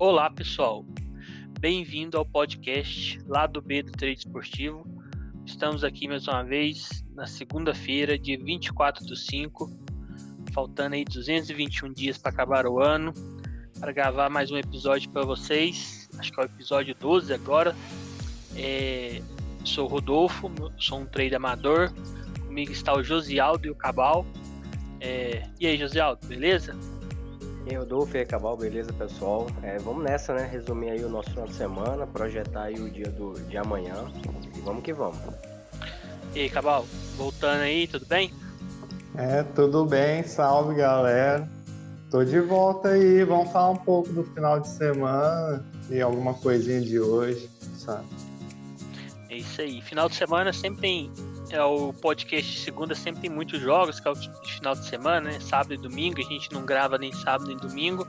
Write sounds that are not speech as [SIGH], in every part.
Olá, pessoal. Bem-vindo ao podcast lá do B do Trade Esportivo. Estamos aqui mais uma vez na segunda-feira, dia 24 do 5, faltando aí 221 dias para acabar o ano, para gravar mais um episódio para vocês. Acho que é o episódio 12 agora. É... Sou Rodolfo, sou um trader amador. Comigo está o Josialdo e o Cabal. É... E aí, Josialdo, beleza? E aí, Rodolfo e Cabal, beleza, pessoal? É, vamos nessa, né? Resumir aí o nosso final de semana, projetar aí o dia do, de amanhã e vamos que vamos. E aí, Cabal, voltando aí, tudo bem? É, tudo bem, salve galera. Tô de volta aí, vamos falar um pouco do final de semana e alguma coisinha de hoje, sabe? É isso aí. Final de semana sempre tem. É o podcast segunda sempre tem muitos jogos, que é o final de semana, né? Sábado e domingo. A gente não grava nem sábado nem domingo.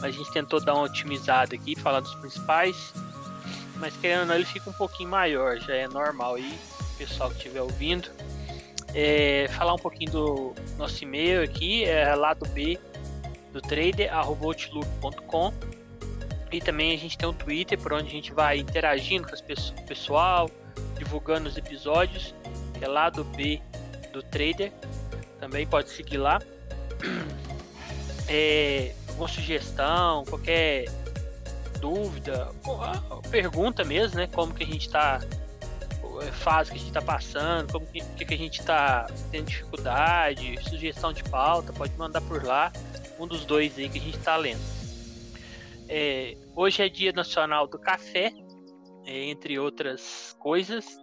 Mas a gente tentou dar uma otimizada aqui, falar dos principais. Mas querendo ou não, ele fica um pouquinho maior, já é normal aí, pessoal que estiver ouvindo. É, falar um pouquinho do nosso e-mail aqui, é lado B do trader. E também a gente tem um Twitter por onde a gente vai interagindo com o pessoal, divulgando os episódios, é lá do B do Trader. Também pode seguir lá. [CLEARS THROAT] É, alguma sugestão, qualquer dúvida, pergunta mesmo, né? Como que a gente está fase que a gente está passando, como que, que, a gente está tendo dificuldade, sugestão de pauta, pode mandar por lá, um dos dois aí que a gente está lendo. É, hoje é dia nacional do café, é, entre outras coisas.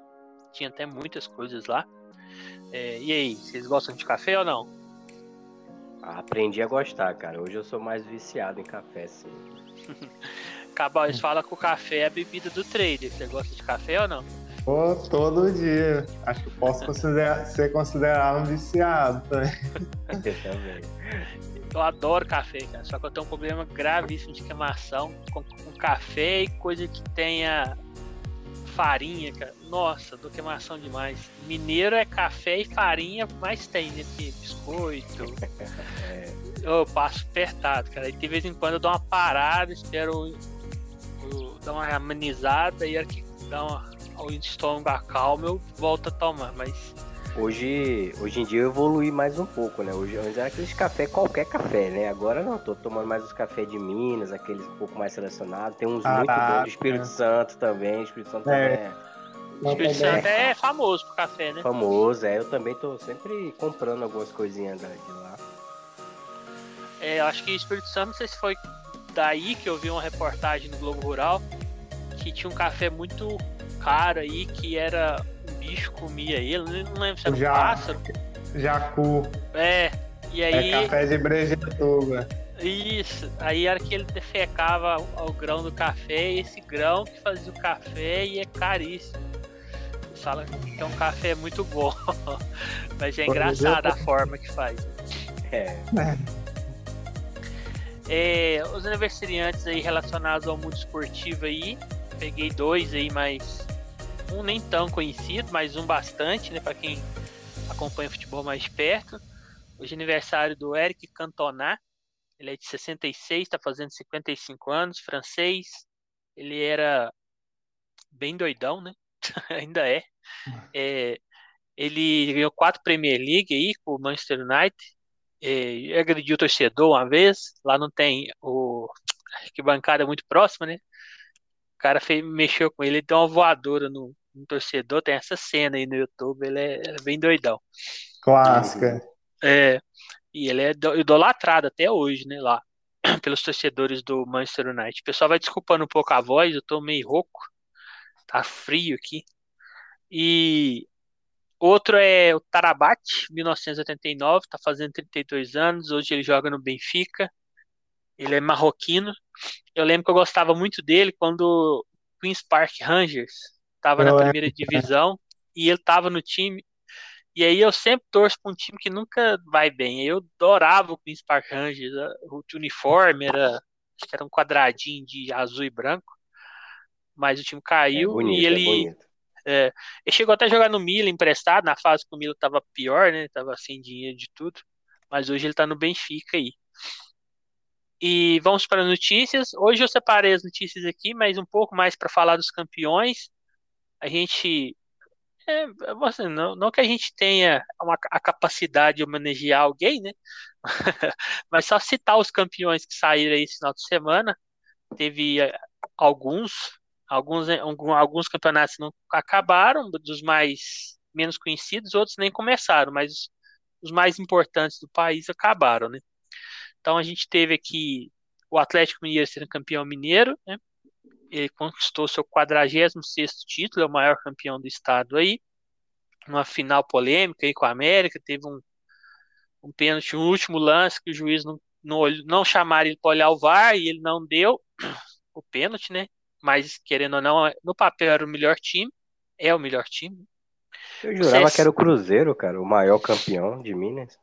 Tinha até muitas coisas lá. É, e aí, vocês gostam de café ou não? Aprendi a gostar, cara. Hoje eu sou mais viciado em café, sim. [LAUGHS] Cabal, eles falam que o café é a bebida do trader. Você gosta de café ou não? Pô, todo dia. Acho que posso considerar, ser considerado um viciado também. [LAUGHS] Eu também. Eu adoro café, cara. Só que eu tenho um problema gravíssimo de queimação com, com café e coisa que tenha farinha, cara. Nossa, dou queimação demais. Mineiro é café e farinha, mais tem, né? Porque biscoito. [LAUGHS] É. Eu passo apertado, cara. E de vez em quando eu dou uma parada, espero eu, dar uma amenizada e a hora que dá uma, o estômago acalma, eu volto a tomar. Mas Hoje, hoje em dia eu evolui mais um pouco, né? Hoje antes era aqueles café, qualquer café, né? Agora não, tô tomando mais os cafés de Minas, aqueles um pouco mais selecionados. Tem uns muito bons do Espírito Santo também. Espírito Santo É. também é o Espírito Santo é famoso por café, né? famoso, é. Eu também tô sempre comprando algumas coisinhas de lá. É, eu acho que Espírito Santo, não sei se foi daí que eu vi uma reportagem no Globo Rural que tinha um café muito caro aí, que era bicho comia ele, não lembro se era um Já. pássaro. Jacu. É, e aí. É café de brejetuba. Isso, aí era que ele defecava o, o grão do café, e esse grão que fazia o café e é caríssimo. Falam que é um café muito bom, [LAUGHS] mas é Por engraçado a forma que faz. É. É, os aniversariantes aí relacionados ao mundo esportivo aí, peguei dois aí, mas um nem tão conhecido, mas um bastante, né, para quem acompanha o futebol mais perto. Hoje é aniversário do Eric Cantona, ele é de 66, está fazendo 55 anos, francês. Ele era bem doidão, né? [LAUGHS] Ainda é. É, Ele ganhou quatro Premier League aí com o Manchester United. É, agrediu o torcedor uma vez. Lá não tem o que bancada muito próxima, né? O cara fez, mexeu com ele, ele deu uma voadora no, no torcedor. Tem essa cena aí no YouTube. Ele é, é bem doidão. Clássica. É, e ele é do- idolatrado até hoje, né? Lá [CLEARS THROAT] pelos torcedores do Manchester United. O pessoal vai desculpando um pouco a voz, eu tô meio rouco. Tá frio aqui. E outro é o Tarabate, 1989, tá fazendo 32 anos. Hoje ele joga no Benfica. Ele é marroquino. Eu lembro que eu gostava muito dele quando o Queen's Park Rangers estava na primeira divisão e ele estava no time. E aí eu sempre torço para um time que nunca vai bem. Eu adorava o Queen's Park Rangers. O uniforme era, acho que era um quadradinho de azul e branco. Mas o time É caiu bonito, e é ele bonito. é, ele chegou até a jogar no Milan emprestado, na fase que o Milan tava pior, né? Tava sem dinheiro de tudo. Mas hoje ele tá no Benfica aí. E vamos para notícias. Hoje eu separei as notícias aqui, mas um pouco mais para falar dos campeões. A gente. É, assim, não, não que a gente tenha uma, a capacidade de homenagear alguém, né? [LAUGHS] mas só citar os campeões que saíram aí esse final de semana. Teve é, alguns, alguns, alguns campeonatos não acabaram, dos mais menos conhecidos, outros nem começaram, mas os mais importantes do país acabaram, né? Então a gente teve aqui o Atlético Mineiro sendo campeão mineiro, né? Ele conquistou seu 46 título, é o maior campeão do estado aí. Uma final polêmica aí com a América, teve um, um pênalti, um último lance que o juiz não, não, não chamaram ele para olhar o VAR e ele não deu o pênalti, né? Mas querendo ou não, no papel era o melhor time, é o melhor time. Eu jurava que era o Cruzeiro, cara, o maior campeão de Minas.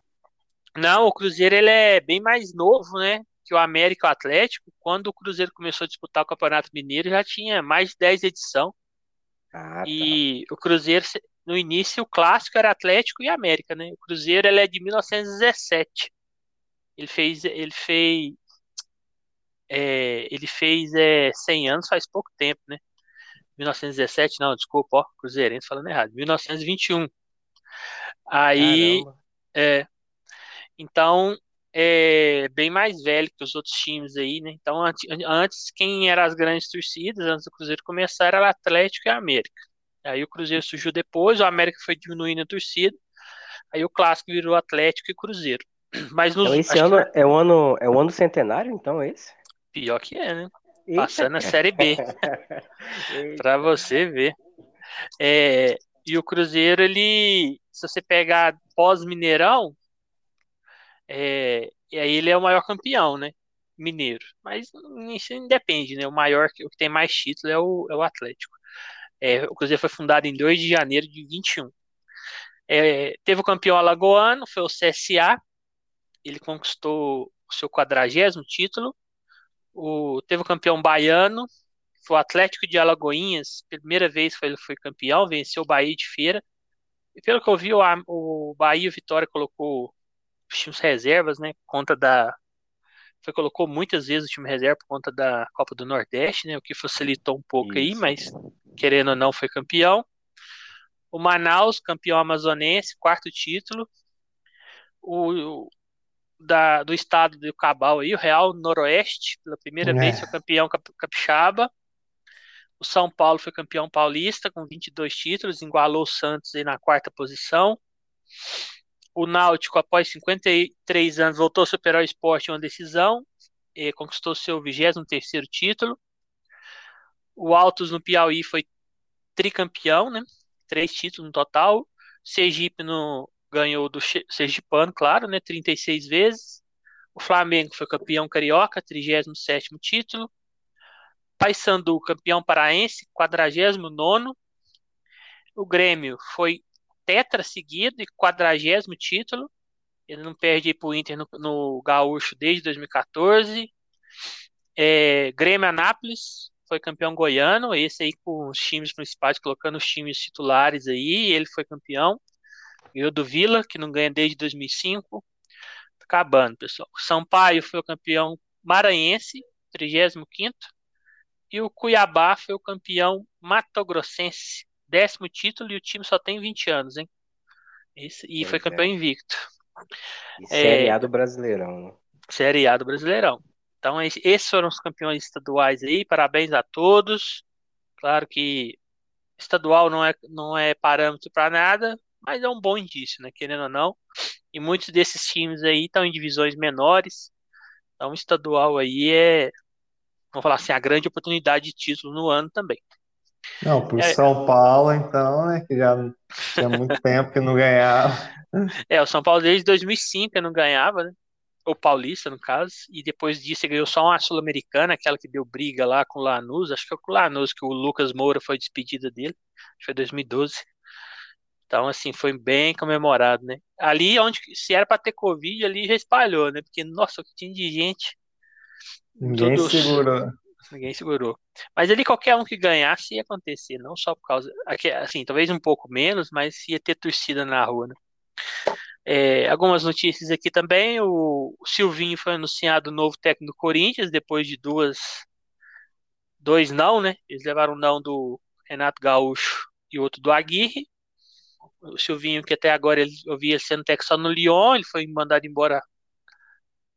Não, o Cruzeiro ele é bem mais novo, né? Que o América o Atlético. Quando o Cruzeiro começou a disputar o Campeonato Mineiro, já tinha mais de 10 edição. Ah, e tá. o Cruzeiro, no início, o clássico era Atlético e América, né? O Cruzeiro ele é de 1917. Ele fez, ele fez, é, ele fez é, 100 anos faz pouco tempo, né? 1917, não, desculpa, ó, Cruzeirense falando errado. 1921. Aí, Caramba. é, então, é bem mais velho que os outros times aí, né? Então, antes, quem eram as grandes torcidas, antes do Cruzeiro começar, era o Atlético e a América. Aí o Cruzeiro surgiu depois, o América foi diminuindo a torcida, aí o clássico virou Atlético e Cruzeiro. [CLEARS THROAT] Mas nos, então, esse ano que... é o ano é o ano centenário, então é esse? Pior que é, né? Eita. Passando a Série B. [LAUGHS] para você ver. É, e o Cruzeiro, ele, se você pegar pós-Mineirão, é, e aí ele é o maior campeão, né? Mineiro. Mas isso independe, né? O maior, o que tem mais título é o, é o Atlético. É, o Cruzeiro foi fundado em 2 de janeiro de 21. É, teve o campeão alagoano, foi o CSA. Ele conquistou o seu quadragésimo título. O, teve o campeão baiano, foi o Atlético de Alagoinhas. Primeira vez foi, ele foi campeão, venceu o Bahia de Feira. E pelo que eu vi, o, o Bahia Vitória colocou times reservas, né? Por conta da. Foi, colocou muitas vezes o time reserva por conta da Copa do Nordeste, né? O que facilitou um pouco Isso. aí, mas querendo ou não, foi campeão. O Manaus, campeão amazonense, quarto título. O, da, do estado do Cabal aí, o Real Noroeste, pela primeira é. vez foi campeão capixaba. O São Paulo foi campeão paulista com 22 títulos, igualou o Santos aí na quarta posição o Náutico, após 53 anos, voltou a superar o esporte em uma decisão e conquistou seu 23 título. O Altos no Piauí foi tricampeão, né? Três títulos no total. Sergipe no, ganhou do Sergipano, claro, né? 36 vezes. O Flamengo foi campeão carioca, 37 título. Paysandu, campeão paraense, 49. O Grêmio foi tetra seguido e quadragésimo título. Ele não perde para o Inter no, no, Gaúcho desde 2014. É, Grêmio Anápolis foi campeão goiano, esse aí com os times principais, colocando os times titulares aí, ele foi campeão. Ganhou do Vila, que não ganha desde 2005. Tá acabando, pessoal. Sampaio foi o campeão maranhense, 35 e o Cuiabá foi o campeão matogrossense, décimo título e o time só tem 20 anos, hein? E pois foi campeão é. invicto. E Série A do Brasileirão. Né? Série A do Brasileirão. Então, esses foram os campeões estaduais aí. Parabéns a todos. Claro que estadual não é, não é parâmetro para nada, mas é um bom indício, né? Querendo ou não. E muitos desses times aí estão em divisões menores. Então, estadual aí é, vamos falar assim, a grande oportunidade de título no ano também. Não, por é, São Paulo, então, né? Que já tinha muito tempo que não ganhava. É, o São Paulo desde 2005 não ganhava, né? O Paulista, no caso. E depois disso ele ganhou só uma Sul-Americana, aquela que deu briga lá com o Lanús. Acho que é com o Lanús que o Lucas Moura foi despedida dele. Acho que foi 2012. Então, assim, foi bem comemorado, né? Ali onde, se era para ter Covid, ali já espalhou, né? Porque, nossa, o que tinha de gente. Ninguém todos... segurou ninguém segurou. Mas ali qualquer um que ganhasse ia acontecer, não só por causa. Assim, talvez um pouco menos, mas ia ter torcida na rua, né? É, algumas notícias aqui também. O, Silvinho foi anunciado novo técnico do Corinthians depois de duas. Dois não, né? Eles levaram um não do Renato Gaúcho e outro do Aguirre. O Silvinho, que até agora eu vi ele sendo técnico só no Lyon, ele foi mandado embora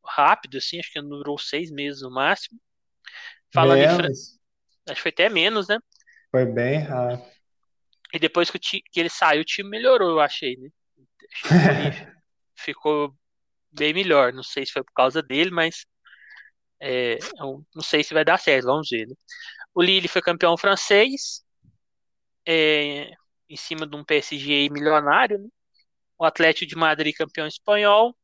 rápido, assim, acho que durou seis meses no máximo. Falando em Fran... Acho que foi até menos, né? Foi bem rápido. E depois que, que ele saiu, o time melhorou, eu achei, né? [LAUGHS] ficou bem melhor. Não sei se foi por causa dele, mas é, não sei se vai dar certo, vamos ver. Né? O Lille foi campeão francês, é, em cima de um PSG milionário. Né? O Atlético de Madrid campeão espanhol.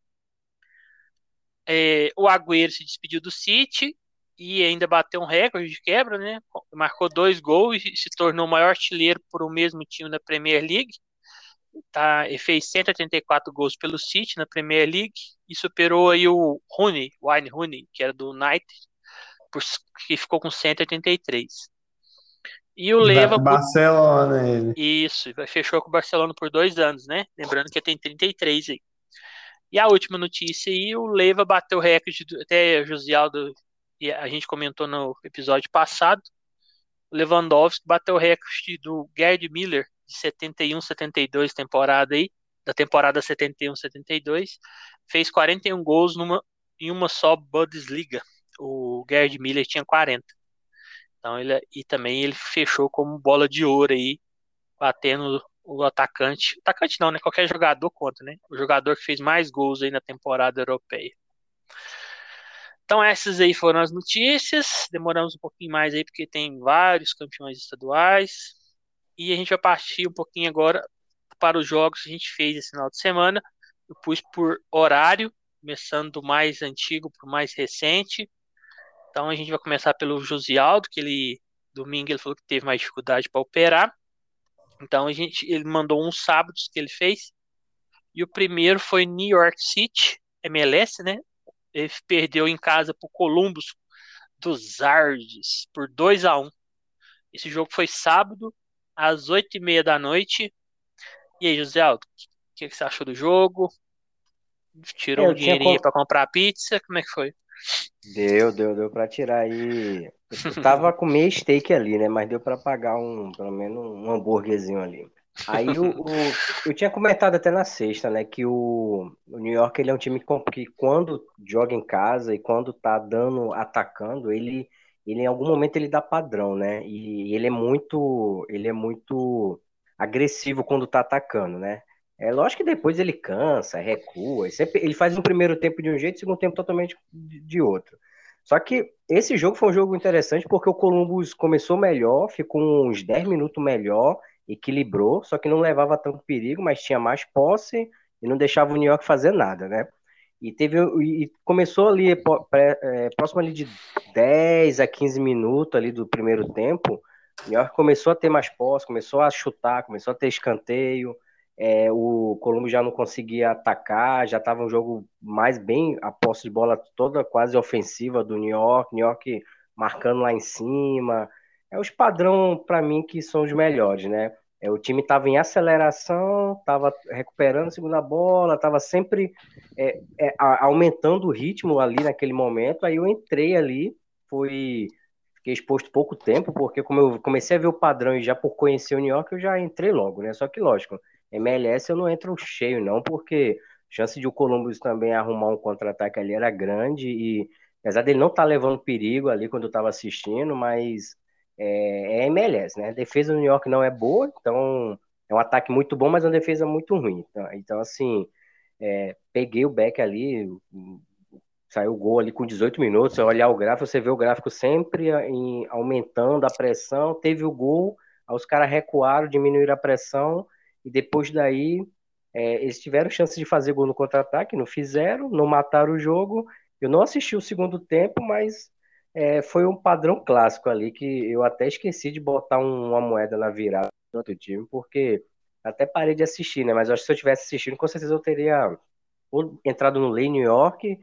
É, o Agüero se despediu do City e ainda bateu um recorde de quebra, né? Marcou dois gols e se tornou o maior artilheiro por o mesmo time da Premier League. Tá, ele fez 184 gols pelo City na Premier League e superou aí o Rooney, Wayne Rooney, que era do United, por, que ficou com 183. E o Leva. Barcelona, ele. Isso, fechou com o Barcelona por dois anos, né? Lembrando que tem 33 aí. E a última notícia aí, o Leva bateu o recorde, até o Josialdo e a gente comentou no episódio passado, Lewandowski bateu o recorde do Gerd Miller de 71, 72 temporada aí, da temporada 71, 72, fez 41 gols numa, em uma só Bundesliga. O Gerd Miller tinha 40. Então ele e também ele fechou como bola de ouro aí, batendo o atacante. Atacante não, né? Qualquer jogador conta, né? O jogador que fez mais gols aí na temporada europeia. Então essas aí foram as notícias. Demoramos um pouquinho mais aí porque tem vários campeões estaduais. E a gente vai partir um pouquinho agora para os jogos que a gente fez esse final de semana. Eu pus por horário, começando do mais antigo para o mais recente. Então a gente vai começar pelo Josialdo, que ele domingo ele falou que teve mais dificuldade para operar. Então a gente ele mandou uns sábados que ele fez. E o primeiro foi New York City, MLS, né? Ele perdeu em casa para o Columbus dos Ardes por 2 a 1 Esse jogo foi sábado, às 8 e meia da noite. E aí, José Aldo, o que, que, você achou do jogo? Tirou um dinheirinho comp... para comprar pizza? Como é que foi? Deu, deu, deu para tirar aí. Eu tava com meio steak ali, né? Mas deu para pagar um, pelo menos um hambúrguerzinho ali. Aí o, o, eu tinha comentado até na sexta, né, que o, o, New York ele é um time que quando joga em casa e quando tá dando, atacando, ele, ele em algum momento ele dá padrão, né? E ele é muito, ele é muito agressivo quando tá atacando, né? É lógico que depois ele cansa, recua, ele, sempre, ele faz um primeiro tempo de um jeito, segundo tempo totalmente de outro. Só que esse jogo foi um jogo interessante porque o Columbus começou melhor, ficou uns 10 minutos melhor equilibrou, só que não levava tanto perigo, mas tinha mais posse e não deixava o New York fazer nada, né? E teve e começou ali é, próximo ali de 10 a 15 minutos ali do primeiro tempo, New York começou a ter mais posse, começou a chutar, começou a ter escanteio, é, o Colombo já não conseguia atacar, já estava um jogo mais bem, a posse de bola toda quase ofensiva do New York, New York marcando lá em cima, é os padrão para mim que são os melhores, né? É, o time estava em aceleração, estava recuperando a segunda bola, estava sempre é, é, aumentando o ritmo ali naquele momento. Aí eu entrei ali, fui fiquei exposto pouco tempo, porque como eu comecei a ver o padrão e já por conhecer o New York, eu já entrei logo, né? Só que lógico, MLS eu não entro cheio não, porque chance de o Columbus também arrumar um contra-ataque ali era grande e apesar dele não estar tá levando perigo ali quando eu estava assistindo, mas é, é MLS, né? A defesa do New York não é boa, então é um ataque muito bom, mas uma defesa muito ruim. Então, então assim, é, peguei o back ali, saiu o gol ali com 18 minutos. Se olhar o gráfico, você vê o gráfico sempre em, aumentando a pressão. Teve o gol, os caras recuaram, diminuíram a pressão, e depois daí é, eles tiveram chance de fazer gol no contra-ataque, não fizeram, não mataram o jogo. Eu não assisti o segundo tempo, mas é, foi um padrão clássico ali que eu até esqueci de botar um, uma moeda na virada do outro time, porque até parei de assistir, né? Mas acho que se eu tivesse assistindo, com certeza eu teria ou entrado no Lei New York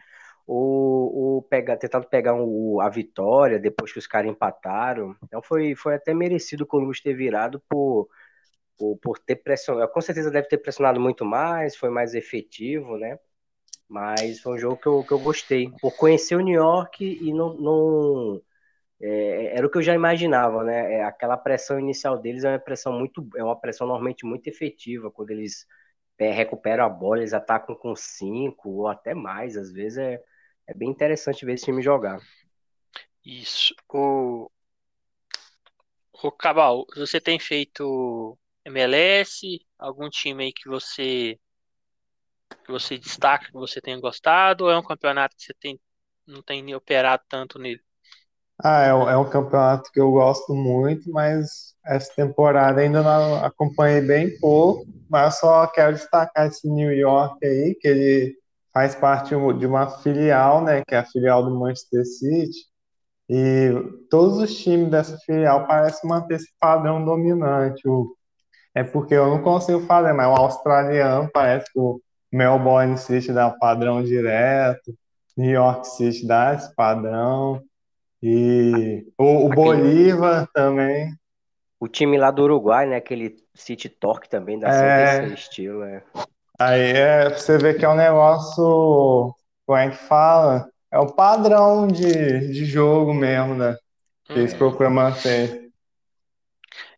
ou, ou pegar, tentado pegar um, a vitória depois que os caras empataram. Então foi, foi até merecido o Columbus ter virado por, por, por ter pressionado, com certeza deve ter pressionado muito mais, foi mais efetivo, né? Mas foi um jogo que eu, que eu gostei, por conhecer o New York e não, não é, era o que eu já imaginava, né? É, aquela pressão inicial deles é uma pressão muito, é uma pressão normalmente muito efetiva quando eles é, recuperam a bola, eles atacam com cinco ou até mais, às vezes é, é bem interessante ver esse time jogar. Isso. O, o Cabal, você tem feito MLS? Algum time aí que você que você destaca, que você tenha gostado? Ou é um campeonato que você tem, não tem operado tanto nele? Ah, é, é um campeonato que eu gosto muito, mas essa temporada ainda não acompanhei bem pouco, mas só quero destacar esse New York aí, que ele faz parte de uma filial, né, que é a filial do Manchester City, e todos os times dessa filial parecem manter esse padrão dominante. O, é porque eu não consigo fazer, mas o australiano parece que o Melbourne City dá padrão direto, New York City dá esse padrão, e o, o Bolívar também. O time lá do Uruguai, né? Aquele City Torque também dá é... esse estilo, né? Aí é pra você ver que é um negócio, como é que fala? É o padrão de, de jogo mesmo, né? Que eles hum. procuram manter.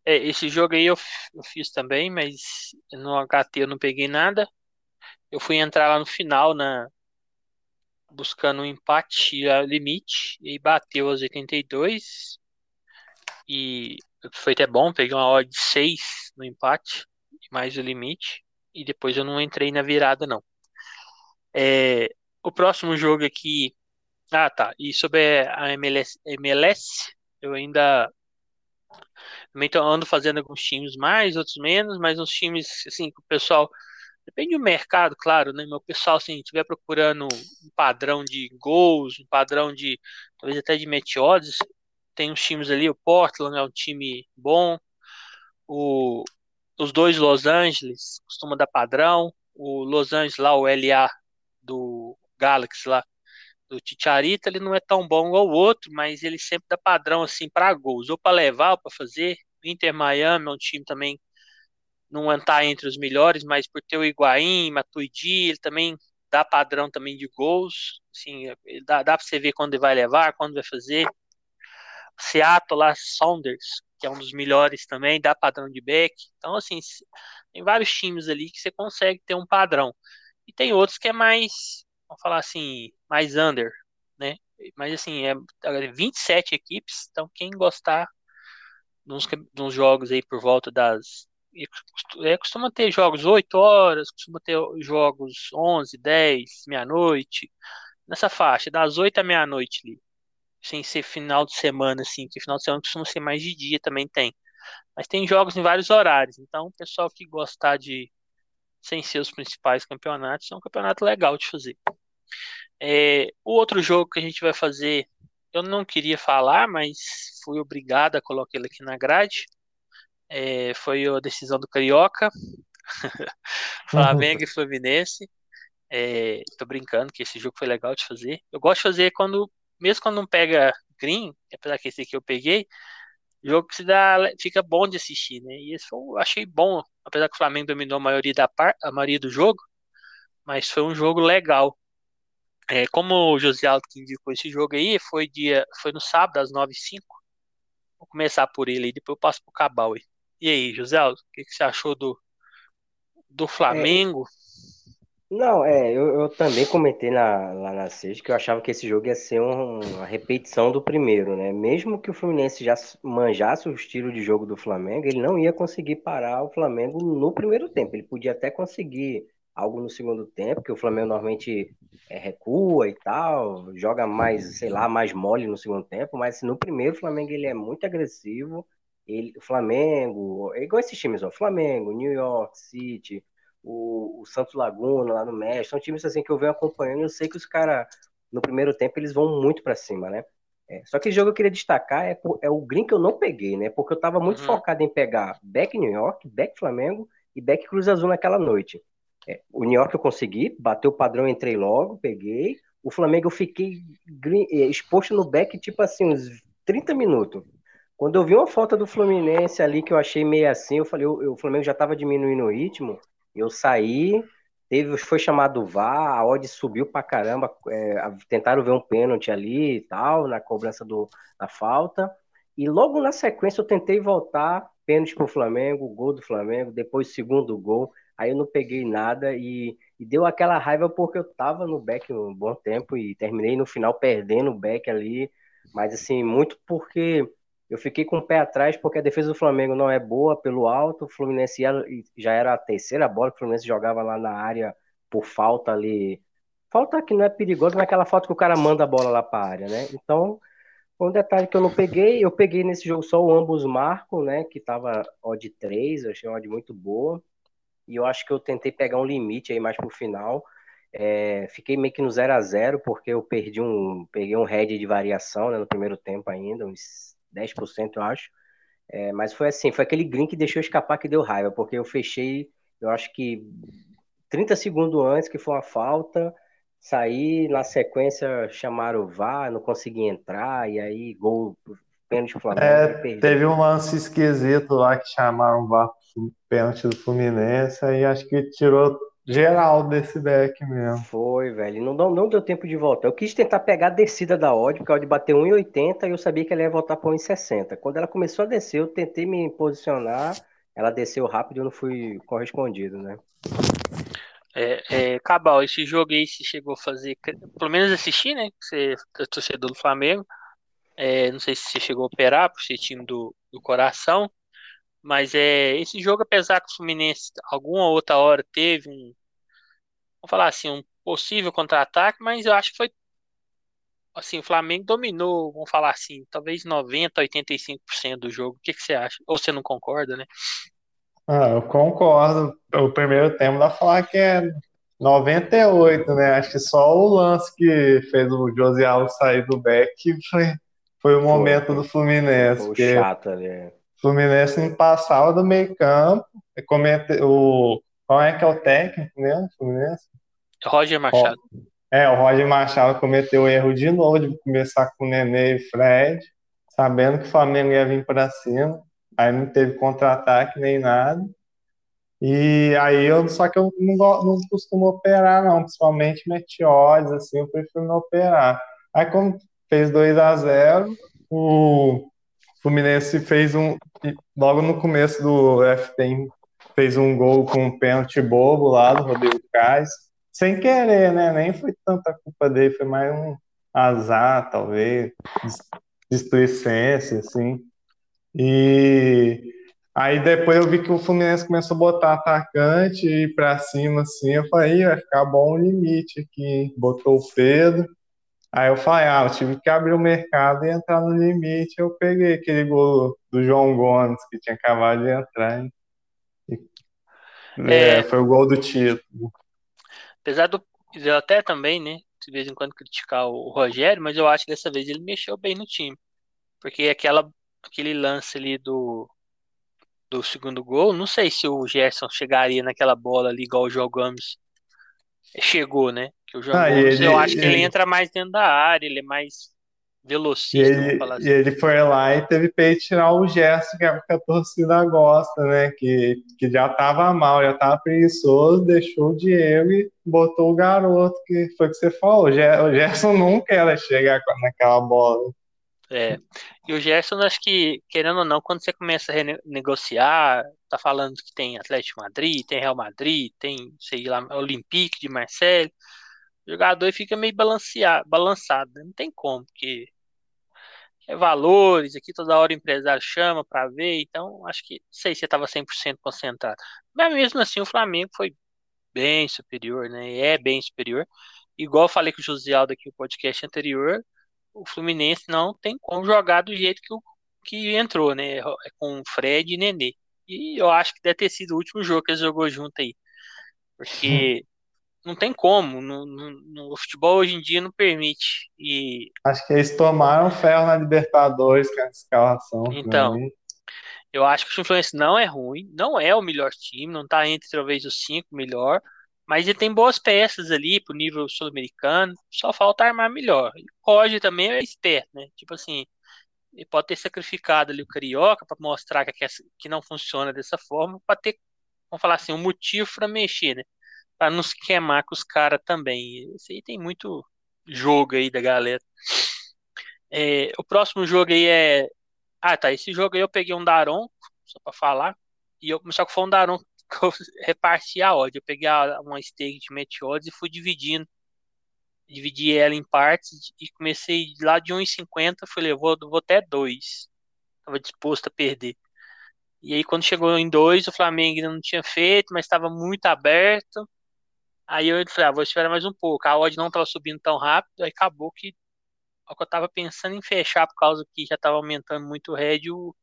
É, esse jogo aí eu, eu fiz também, mas no HT eu não peguei nada. Eu fui entrar lá no final, na, buscando um empate a limite e bateu aos 82 e foi até bom, peguei uma odd de 6 no empate mais o limite e depois eu não entrei na virada não. É, o próximo jogo aqui ah tá, e sobre a MLS, MLS eu ainda também ando fazendo alguns times mais, outros menos, mas uns times assim que o pessoal Depende do mercado, claro, né? Meu pessoal, assim, estiver procurando um padrão de gols, um padrão de, talvez até de meteodes, tem uns times ali, o Portland é um time bom, o, os dois Los Angeles costuma dar padrão, o Los Angeles lá, o LA do Galaxy lá, do Ticharita, ele não é tão bom igual o outro, mas ele sempre dá padrão assim para gols, ou para levar, ou para fazer. Inter Miami é um time também não entrar entre os melhores, mas por ter o Higuaín, Matuidi, ele também dá padrão também de gols, assim, dá, dá para você ver quando ele vai levar, quando vai fazer. Seattle lá, Saunders, que é um dos melhores também, dá padrão de back. Então, assim, tem vários times ali que você consegue ter um padrão. E tem outros que é mais, vamos falar assim, mais under, né? Mas assim, é 27 equipes, então quem gostar de uns jogos aí por volta das é, costuma ter jogos 8 horas, costuma ter jogos 11, 10, meia-noite, nessa faixa, das 8 à meia-noite ali. Sem ser final de semana, assim, que final de semana costuma ser mais de dia também tem. Mas tem jogos em vários horários, então o pessoal que gostar de, sem ser os principais campeonatos, é um campeonato legal de fazer. É, o outro jogo que a gente vai fazer, eu não queria falar, mas fui obrigado a colocar ele aqui na grade é, foi a decisão do Carioca, [LAUGHS] Flamengo e Fluminense. É, tô brincando que esse jogo foi legal de fazer. Eu gosto de fazer quando, mesmo quando não pega green, apesar que esse aqui eu peguei, jogo que se dá, fica bom de assistir, né? E esse foi, eu achei bom, apesar que o Flamengo dominou a maioria da par, a maioria do jogo, mas foi um jogo legal. É, como o José Alto que indicou esse jogo aí, foi dia, foi no sábado às 9h05. Vou começar por ele e depois eu passo pro Cabal aí. E aí, José, o que, que você achou do, do Flamengo? É, não, é, eu, eu também comentei na, lá na sexta que eu achava que esse jogo ia ser um, uma repetição do primeiro, né? Mesmo que o Fluminense já manjasse o estilo de jogo do Flamengo, ele não ia conseguir parar o Flamengo no primeiro tempo. Ele podia até conseguir algo no segundo tempo, que o Flamengo normalmente é, recua e tal, joga mais, sei lá, mais mole no segundo tempo, mas no primeiro o Flamengo ele é muito agressivo ele, o Flamengo, é igual esses times, ó, Flamengo, New York City, o, o Santos Laguna lá no México, são times assim que eu venho acompanhando e eu sei que os caras, no primeiro tempo, eles vão muito para cima, né? É, só que o jogo que eu queria destacar é, é, o green que eu não peguei, né? Porque eu tava muito uhum. focado em pegar back New York, back Flamengo e back Cruz Azul naquela noite. É, o New York eu consegui, bateu o padrão, entrei logo, peguei. O Flamengo eu fiquei green, é, exposto no back, tipo assim, uns 30 minutos. Quando eu vi uma falta do Fluminense ali que eu achei meio assim, eu falei, o Flamengo já tava diminuindo o ritmo, eu saí, teve, foi chamado VAR, a odd subiu pra caramba, é, tentaram ver um pênalti ali e tal, na cobrança do, da falta, e logo na sequência eu tentei voltar, pênalti pro Flamengo, gol do Flamengo, depois segundo gol, aí eu não peguei nada e, e deu aquela raiva porque eu tava no back um bom tempo e terminei no final perdendo o back ali, mas assim, muito porque eu fiquei com o pé atrás porque a defesa do Flamengo não é boa pelo alto. O Fluminense já era a terceira bola que o Fluminense jogava lá na área por falta ali. Falta que não é perigosa, mas aquela falta que o cara manda a bola lá para a área, né? Então, um detalhe que eu não peguei, eu peguei nesse jogo só o ambos marcam, né? Que tava odd 3, eu achei uma odd muito boa. E eu acho que eu tentei pegar um limite aí mais pro final. É, fiquei meio que no 0 a 0 porque eu perdi um, peguei um head de variação né, no primeiro tempo ainda, uns 10%, eu acho. É, mas foi assim, foi aquele green que deixou escapar que deu raiva, porque eu fechei, eu acho que 30 segundos antes, que foi uma falta, saí, na sequência chamaram o VAR, não consegui entrar, e aí gol, pênalti do Flamengo. É, teve um lance esquisito lá que chamaram o VAR pênalti do Fluminense, e acho que tirou geral desse deck mesmo. Foi, velho. Não, não deu tempo de voltar. Eu quis tentar pegar a descida da odd, porque a odd bateu 1,80 e eu sabia que ela ia voltar para 1,60. Quando ela começou a descer, eu tentei me posicionar. Ela desceu rápido e eu não fui correspondido, né? É, é, Cabal, esse jogo aí você chegou a fazer, pelo menos assistir, né? Você é torcedor do Flamengo. É, não sei se você chegou a operar por ser time do, do coração. Mas é, esse jogo, apesar que o Fluminense alguma outra hora teve um, vamos falar assim, um possível contra-ataque, mas eu acho que foi assim, o Flamengo dominou, vamos falar assim, talvez 90, 85% do jogo. O que, que você acha? Ou você não concorda, né? Ah, eu concordo. O primeiro tempo dá pra falar que é 98, né? Acho que só o lance que fez o José Alves sair do back foi, foi o momento foi, do Fluminense. Foi que chato ali. É. Fluminense passava do meio campo, o, qual é que é o técnico né? Fluminense? Roger Machado. É, o Roger Machado cometeu o erro de novo de começar com o Nenê e Fred, sabendo que o Flamengo ia vir para cima. Aí não teve contra-ataque nem nada. E aí eu só que eu não, não costumo operar, não, principalmente meteores, assim, eu prefiro não operar. Aí como fez 2 a 0 o Fluminense fez um. Logo no começo do FT, fez um gol com um pênalti bobo lá do Rodrigo Caes. Sem querer, né? Nem foi tanta culpa dele, foi mais um azar, talvez, displicência, assim. E aí depois eu vi que o Fluminense começou a botar atacante e ir pra cima, assim. Eu falei, vai ficar bom o limite aqui. Botou o Pedro. Aí eu falei, ah, eu tive que abrir o mercado e entrar no limite. Eu peguei aquele gol do João Gomes, que tinha acabado de entrar. E, é, é, foi o gol do título. Apesar do. Eu até também, né? De vez em quando criticar o Rogério, mas eu acho que dessa vez ele mexeu bem no time. Porque aquela, aquele lance ali do, do segundo gol, não sei se o Gerson chegaria naquela bola ali igual o João Gomes chegou, né? Que o João ah, Gomes, ele, eu acho que ele, ele entra mais dentro da área, ele é mais velocista, e ele, assim. e ele foi lá e teve para tirar o gesto que a, torcida gosta, né? Que, que já tava mal, já tava preguiçoso, deixou o Diego e botou o garoto, que foi o que você falou. O Gerson nunca era chegar naquela bola. É. E o Gerson, acho que, querendo ou não, quando você começa a renegociar, tá falando que tem Atlético Madrid, tem Real Madrid, tem, sei lá, Olympique de Marseille, o jogador fica meio balanceado, balançado, né? não tem como, porque é valores, aqui toda hora o empresário chama para ver, então acho que, não sei se estava 100% concentrado. Mas mesmo assim, o Flamengo foi bem superior, né? É bem superior. Igual eu falei com o José Aldo aqui no podcast anterior, o Fluminense não tem como jogar do jeito que, o, que entrou, né? É com Fred e Nenê. E eu acho que deve ter sido o último jogo que ele jogou junto aí. Porque [LAUGHS] não tem como. No, no, no, futebol hoje em dia não permite. E... Acho que eles tomaram ferro na Libertadores com a escalação. Então, eu acho que o Fluminense não é ruim, não é o melhor time, não está entre talvez os cinco melhor, mas ele tem boas peças ali pro nível sul-americano, só falta armar melhor. O Roger também é esperto, né? Tipo assim, Ele pode ter sacrificado ali o Carioca para mostrar que, que não funciona dessa forma, para ter, vamos falar assim, um motivo para mexer, né? Para não se queimar com os caras também. Isso aí tem muito jogo aí da galera. É, o próximo jogo aí é. Ah, tá. Esse jogo aí eu peguei um Daron, só para falar. E eu, só que foi um Daron [LAUGHS] que eu reparti a odd. Eu peguei uma stake de match odds e fui dividindo. Dividi ela em partes e comecei lá de 1,50. Falei, vou, vou até 2. Tava disposto a perder. E aí, quando chegou em 2, o Flamengo ainda não tinha feito, mas estava muito aberto. Aí eu falei, ah, vou esperar mais um pouco. A odd não estava subindo tão rápido, aí acabou que o que eu estava pensando em fechar por causa que já estava aumentando muito o head, o,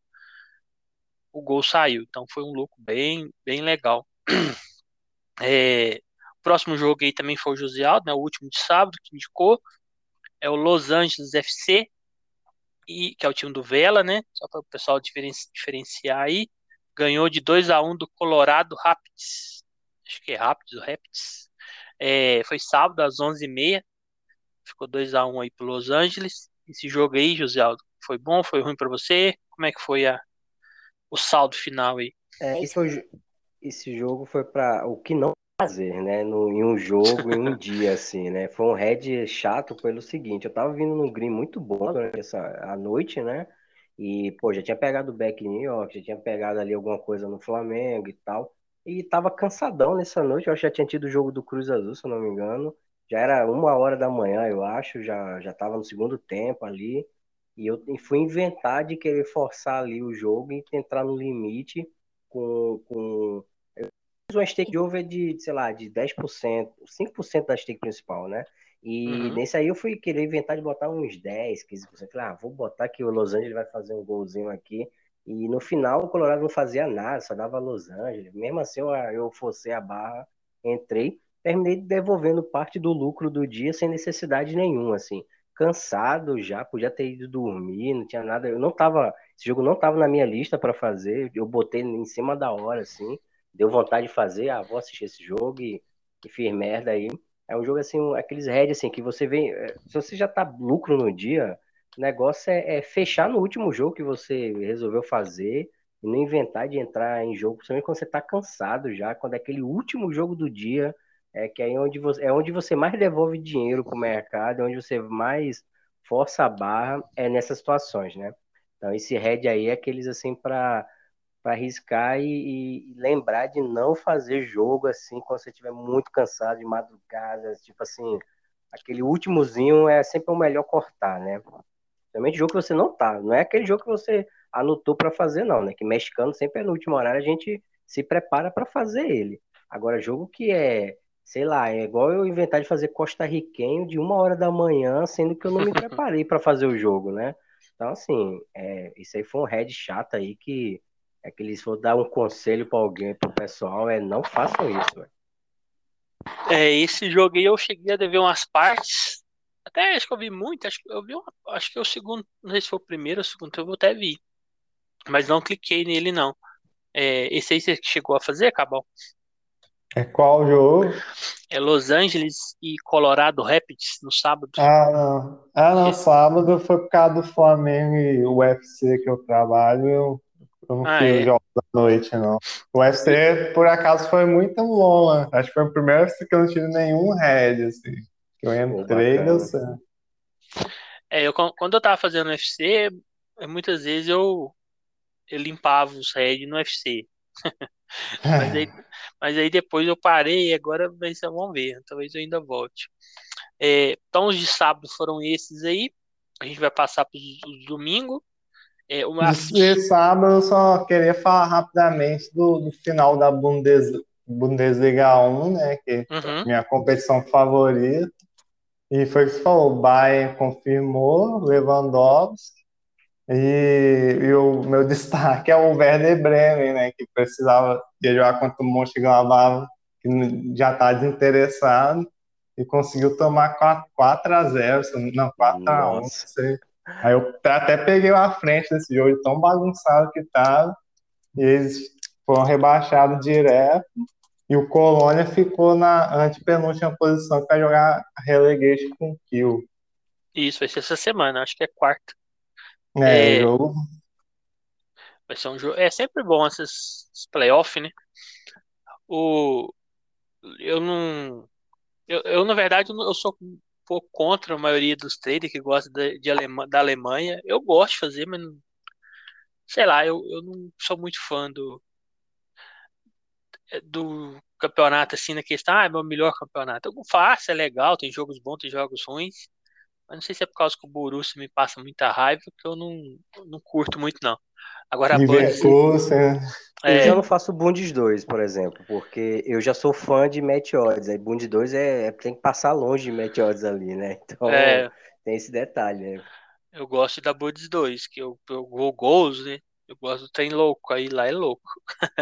o gol saiu. Então foi um lucro bem, bem legal. [CLEARS THROAT] É, o próximo jogo aí também foi o José Aldo, né, o último de sábado que indicou. É o Los Angeles FC, e, que é o time do Vela, né? Só para o pessoal diferenciar aí. Ganhou de 2 a 1 do Colorado Rapids. Acho que é Rapids ou Rapids. É, foi sábado às 11h30. Ficou 2 a 1 aí pro Los Angeles. Esse jogo aí, José Aldo, foi bom? Foi ruim para você? Como é que foi a, o saldo final aí? É, esse, foi, esse jogo foi para o que não fazer, né? No, em um jogo, em um [LAUGHS] dia, assim, né? Foi um head chato pelo seguinte, eu tava vindo num green muito bom durante essa a noite, né? E, pô, já tinha pegado o back New York, já tinha pegado ali alguma coisa no Flamengo e tal. E tava cansadão nessa noite, eu acho que já tinha tido o jogo do Cruz Azul, se eu não me engano. Já era uma hora da manhã, eu acho, já, já tava no segundo tempo ali. E eu fui inventar de querer forçar ali o jogo e entrar no limite com. com... Eu fiz uma stake de over de, sei lá, de 10%, 5% da stake principal, né? E uhum. nesse aí eu fui querer inventar de botar uns 10, 15%. Falei, ah, vou botar que o Los Angeles vai fazer um golzinho aqui. E no final o Colorado não fazia nada, só dava Los Angeles. Mesmo assim eu, eu forcei a barra, entrei, terminei devolvendo parte do lucro do dia sem necessidade nenhuma, assim cansado já, podia ter ido dormir, não tinha nada. Eu não tava, esse jogo não tava na minha lista para fazer. Eu botei em cima da hora, assim. Deu vontade de fazer, ah, vou assistir esse jogo e, e fiz merda aí. É um jogo assim, aqueles head assim que você vem, é, se você já tá lucro no dia, o negócio é, é fechar no último jogo que você resolveu fazer e não inventar de entrar em jogo, principalmente quando você tá cansado já, quando é aquele último jogo do dia é que é onde você, é onde você mais devolve dinheiro para o mercado, é onde você mais força a barra é nessas situações, né? Então esse head aí é aqueles assim para para arriscar e, e, lembrar de não fazer jogo assim quando você estiver muito cansado de madrugada, tipo assim, aquele últimozinho é sempre o melhor cortar, né? Principalmente jogo que você não tá, não é aquele jogo que você anotou para fazer não, né? Que mexicano sempre é no último horário a gente se prepara para fazer ele. Agora jogo que é sei lá, é igual eu inventar de fazer costarriquenho de uma hora da manhã, sendo que eu não me [LAUGHS] preparei para fazer o jogo, né? Então, assim, é, isso aí foi um head chato aí que é que eles for dar um conselho para alguém, pro pessoal, é não façam isso, velho. É, esse jogo aí eu cheguei a dever umas partes. Até acho que eu vi muito, acho que eu vi uma, acho que é o segundo, não sei se foi o primeiro ou o segundo, eu até vi. Mas não cliquei nele, não. É, esse aí você chegou a fazer, Cabal? É qual jogo? É Los Angeles e Colorado Rapids no sábado. Ah, não. Ah, não. Sábado foi por causa do Flamengo e o UFC que eu trabalho. Eu, eu não ah, fiz é. jogos da noite, não. O UFC, por acaso, foi muito bom, né? Acho que foi o primeiro que eu não tive nenhum head, assim. Eu entrei deu certo. É, eu, quando eu tava fazendo UFC, muitas vezes eu, eu limpava os heads no UFC. [LAUGHS] mas, aí, [LAUGHS] mas aí depois eu parei agora vamos ver, talvez eu ainda volte. É, então os de sábado foram esses aí. A gente vai passar para os domingo. É, uma... De sábado eu só queria falar rapidamente do, do final da Bundes, Bundesliga 1, né? Que uhum. é minha competição favorita. E foi o que você falou, o Bayern confirmou, Lewandowski, e, e, o meu [LAUGHS] destaque é o Werder Bremen, né, que precisava de jogar contra o Mönchengladbach, que já está desinteressado, e conseguiu tomar 4, 4 a 0, não, 4 a 1, não sei. Aí eu até peguei a frente desse jogo, tão bagunçado que estava, e eles foram rebaixados direto, e o Colônia ficou na antepenúltima posição para jogar relegation com kill. Isso, vai ser essa semana, acho que é quarta. É, é jogo. Vai ser um jogo. É sempre bom esses playoffs, né? O, eu não. Eu, eu, na verdade, eu sou um pouco contra a maioria dos traders que gostam de, de Alema, da Alemanha. Eu gosto de fazer, mas não, sei lá, eu, eu não sou muito fã do, do campeonato assim na questão, ah, é meu melhor campeonato. Eu faço, é legal, tem jogos bons, tem jogos ruins. Mas não sei se é por causa que o Borussia me passa muita raiva, que eu não, não curto muito, não. Agora a Bundesliga... É... Eu já não faço Bundes 2, por exemplo, porque eu já sou fã de Match Odds. Aí Bundes 2 é, é, tem que passar longe de Match Odds ali, né? Então é... tem esse detalhe, né? Eu gosto da Bundes 2, que eu, eu vou gols, né? Eu gosto do trem louco, aí lá é louco.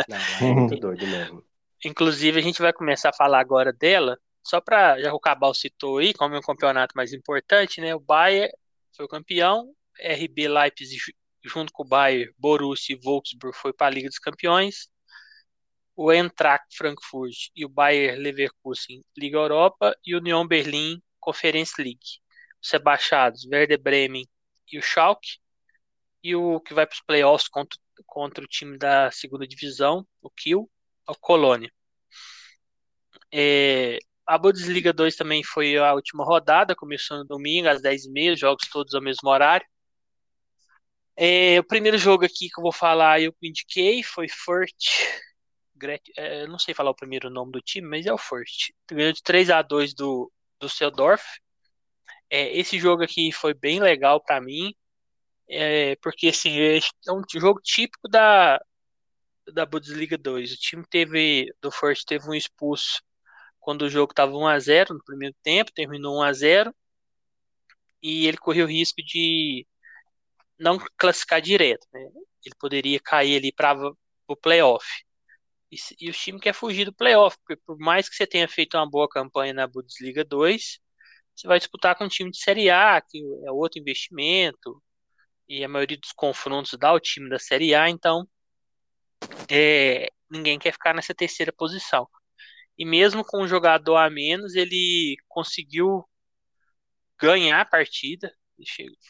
Não, lá é muito doido mesmo. Inclusive, a gente vai começar a falar agora dela, só para, já que o Cabal citou aí, como é o campeonato mais importante, né? O Bayern foi o campeão, RB Leipzig junto com o Bayern, Borussia e Wolfsburg foi para a Liga dos Campeões. O Eintracht Frankfurt e o Bayern Leverkusen Liga Europa e o Union Berlim Conference League. Os rebaixados, Werder Bremen e o Schalke. E o que vai para os playoffs contra, contra o time da segunda divisão, o Kiel, o Colônia. É, a Bundesliga 2 também foi a última rodada, começou no domingo às 10h30, jogos todos ao mesmo horário. É, o primeiro jogo aqui que eu vou falar, eu indiquei, foi Furt. É, não sei falar o primeiro nome do time, mas é o Furt. Ganhou de 3 a 2 do, do Seldorf. É, esse jogo aqui foi bem legal para mim, é, porque assim, é, um jogo típico da, da Bundesliga 2. O time teve do Furt teve um expulso quando o jogo estava 1 a 0 no primeiro tempo, terminou 1 a 0 e ele correu o risco de não classificar direto, né? Ele poderia cair ali para o playoff. E, e o time quer fugir do playoff, porque por mais que você tenha feito uma boa campanha na Bundesliga 2, você vai disputar com um time de Série A, que é outro investimento, e a maioria dos confrontos dá o time da Série A, então é, ninguém quer ficar nessa terceira posição. E mesmo com um jogador a menos, ele conseguiu ganhar a partida,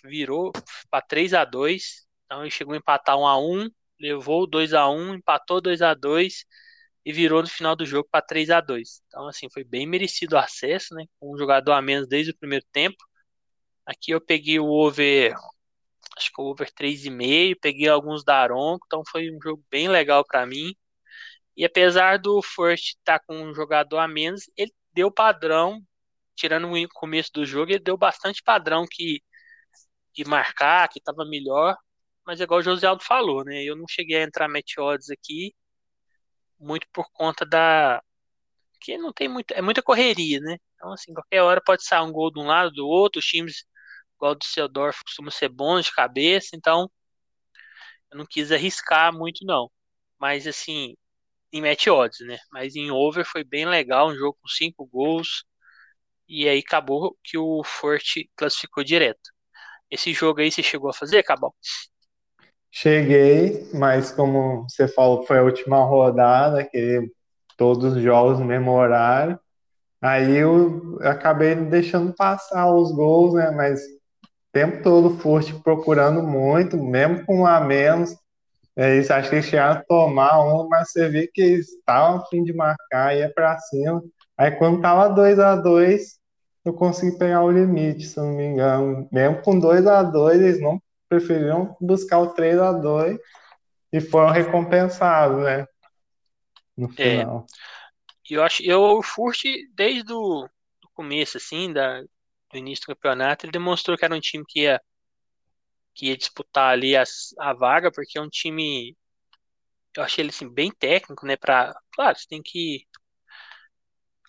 virou para 3 a 2 então ele chegou a empatar 1 a 1 levou 2 a 1 empatou 2 a 2 e virou no final do jogo para 3 a 2 Então, assim, foi bem merecido o acesso, né? Um jogador a menos desde o primeiro tempo. Aqui eu peguei o over, acho que o over 3,5, peguei alguns da Aronco, então foi um jogo bem legal para mim. E apesar do First estar tá com um jogador a menos, ele deu padrão, tirando o começo do jogo, ele deu bastante padrão que de marcar, que estava melhor. Mas igual o José Aldo falou, né? Eu não cheguei a entrar match odds aqui muito por conta da que não tem muita é muita correria, né? Então assim, qualquer hora pode sair um gol de um lado do outro, os times igual o do Seudorf costumam ser bons de cabeça, então eu não quis arriscar muito não. Mas assim, em match odds, né? Mas em over foi bem legal, um jogo com cinco gols. E aí acabou que o Forte classificou direto. Esse jogo aí você chegou a fazer, Cabal? Cheguei, mas como você falou, foi a última rodada, que todos os jogos no mesmo horário. Aí eu acabei deixando passar os gols, né? Mas tempo todo o Furt procurando muito, mesmo com um a menos. É isso, acho que eles chegaram a tomar um, mas você vê que eles estavam a fim de marcar, ia para cima. Aí quando tava 2 a 2 eu consegui pegar o limite, se não me engano. Mesmo com 2 a 2 eles não preferiram buscar o 3 a 2 e foram recompensados, né? No é. final. É, eu acho, eu o Furt desde o começo assim, da, do início do campeonato, ele demonstrou que era um time que ia que ia disputar ali as, a vaga, porque é um time eu achei ele assim bem técnico, né, para, claro, você tem que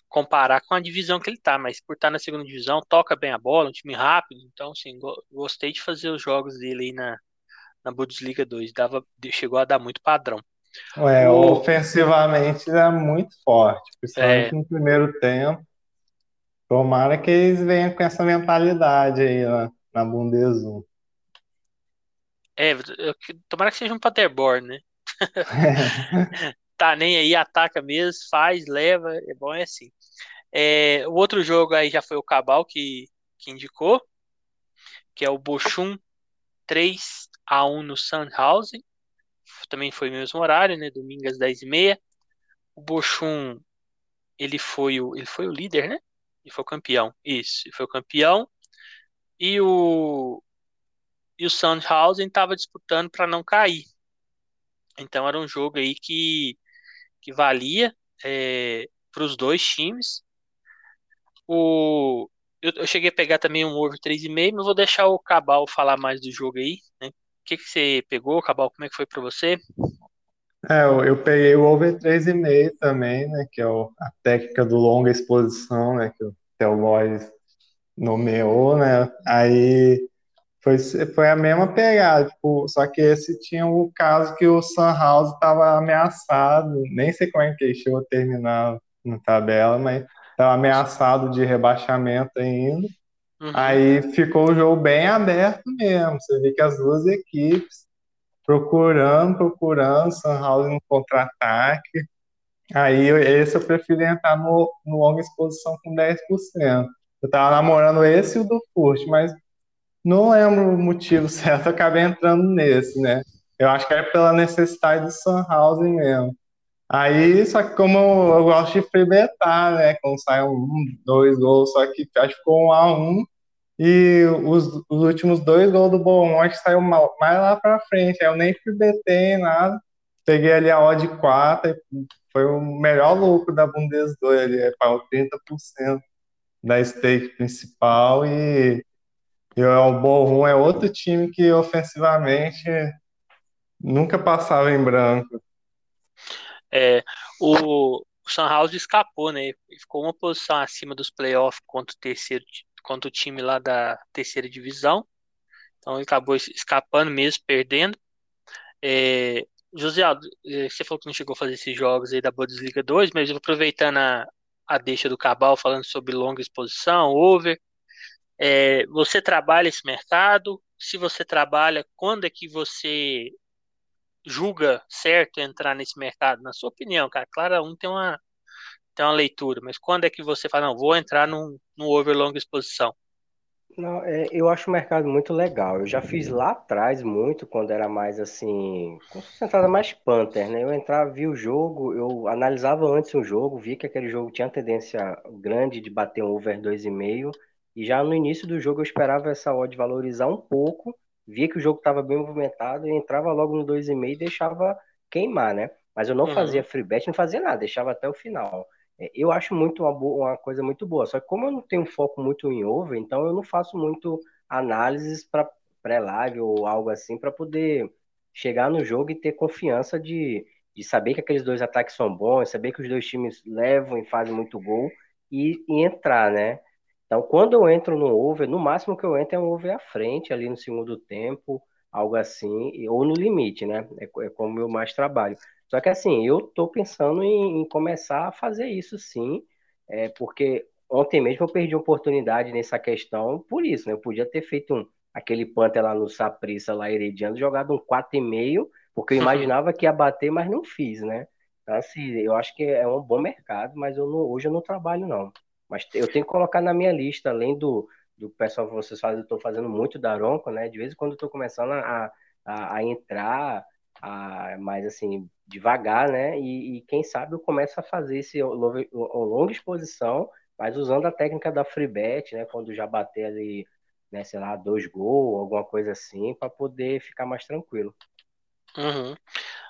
comparar com a divisão que ele tá, mas por estar na segunda divisão, toca bem a bola, um time rápido, então assim, gostei de fazer os jogos dele aí na, na Bundesliga 2, dava, chegou a dar muito padrão. É, o... ofensivamente é muito forte, principalmente é... no primeiro tempo. Tomara que eles venham com essa mentalidade aí na, na Bundesliga. É, eu, tomara que seja um Paderborn, né? [LAUGHS] tá nem aí, ataca mesmo, faz, leva, é bom é assim. É, o outro jogo aí já foi o Cabal que, que indicou, que é o Bochum 3 a 1 no Sandhausen. Também foi mesmo horário, né? Domingo às 10h30. O Bochum, ele foi o, ele foi o líder, né? Ele foi o campeão. Isso, ele foi o campeão. E o, e o Sandhausen estava disputando para não cair. Então era um jogo aí que, que valia é, para os dois times. O, eu, eu, cheguei a pegar também um over 3,5, mas vou deixar o Cabal falar mais do jogo aí. Né? O que, que você pegou, Cabal? Como é que foi para você? É, eu, eu, peguei o over 3,5 também, né? Que é o, a técnica do longa exposição, né? Que o Theo nomeou, né? Aí foi, foi a mesma pegada, tipo, só que esse tinha o caso que o Sunhouse estava ameaçado, nem sei como é que ele chegou a terminar na tabela, mas estava ameaçado de rebaixamento ainda. Uhum. Aí ficou o jogo bem aberto mesmo. Você vê que as duas equipes procurando, procurando, Sunhouse no contra-ataque. Aí esse eu prefiro entrar no, no longa exposição com 10%. Eu tava namorando esse e o do Furt, mas não lembro o motivo [LAUGHS] certo, acabei entrando nesse, né? Eu acho que é pela necessidade do Sunhouse mesmo. Aí, só que como eu gosto de frebetar, né? Quando sai um, dois gols, só que acho que ficou um a um. E os, os últimos dois gols do Beaumont saiu mais lá pra frente. Eu nem freebetei, nada. Peguei ali a odd 4 foi o melhor lucro da Bundes 2 ali, é para 30% da stake principal e, e o Borrom é outro time que ofensivamente nunca passava em branco. É, o, o Sunhouse escapou, né? Ficou uma posição acima dos playoffs contra o terceiro, contra o time lá da terceira divisão. Então ele acabou escapando mesmo, perdendo. É, José Aldo, é, você falou que não chegou a fazer esses jogos aí da Bundesliga 2, mas aproveitando a, a deixa do Cabal falando sobre longa exposição, over. É, você trabalha esse mercado? Se você trabalha, quando é que você julga certo entrar nesse mercado? Na sua opinião, cara, claro, um tem uma, tem uma leitura, mas quando é que você fala, não, vou entrar no no over longa exposição? Não, é, eu acho o mercado muito legal. Eu já fiz lá atrás muito, quando era mais assim, concentrada mais Panther, né? Eu entrava, via o jogo, eu analisava antes o jogo, via que aquele jogo tinha tendência grande de bater um over 2,5, e já no início do jogo eu esperava essa odd valorizar um pouco, via que o jogo estava bem movimentado, e entrava logo no 2,5 e deixava queimar, né? Mas eu não uhum. fazia free bet, não fazia nada, deixava até o final. É, eu acho muito uma, boa, uma coisa muito boa. Só que como eu não tenho foco muito em over, então eu não faço muito análises para pré-live ou algo assim para poder chegar no jogo e ter confiança de, de saber que aqueles dois ataques são bons, saber que os dois times levam e fazem muito gol e, e entrar, né? Então, quando eu entro no over, no máximo que eu entro é um over à frente, ali no segundo tempo, algo assim, ou no limite, né? É, é como eu mais trabalho. Só que assim, eu estou pensando em, em, começar a fazer isso sim, é, porque ontem mesmo eu perdi oportunidade nessa questão por isso, né? Eu podia ter feito um, aquele Panther lá no Saprissa, lá Herediano, jogado um 4,5, porque eu imaginava que ia bater, mas não fiz, né? Então, assim, eu acho que é um bom mercado, mas eu não, hoje eu não trabalho, não. Mas eu tenho que colocar na minha lista, além do, do pessoal que vocês fazem, eu estou fazendo muito da Aronco, né? De vez em quando eu estou começando a, a, a entrar a, mais assim, devagar, né? E, e, quem sabe eu começo a fazer esse longa exposição, mas usando a técnica da free bet, né? Quando já bater ali, né, sei lá, dois gols, alguma coisa assim, para poder ficar mais tranquilo. Uhum.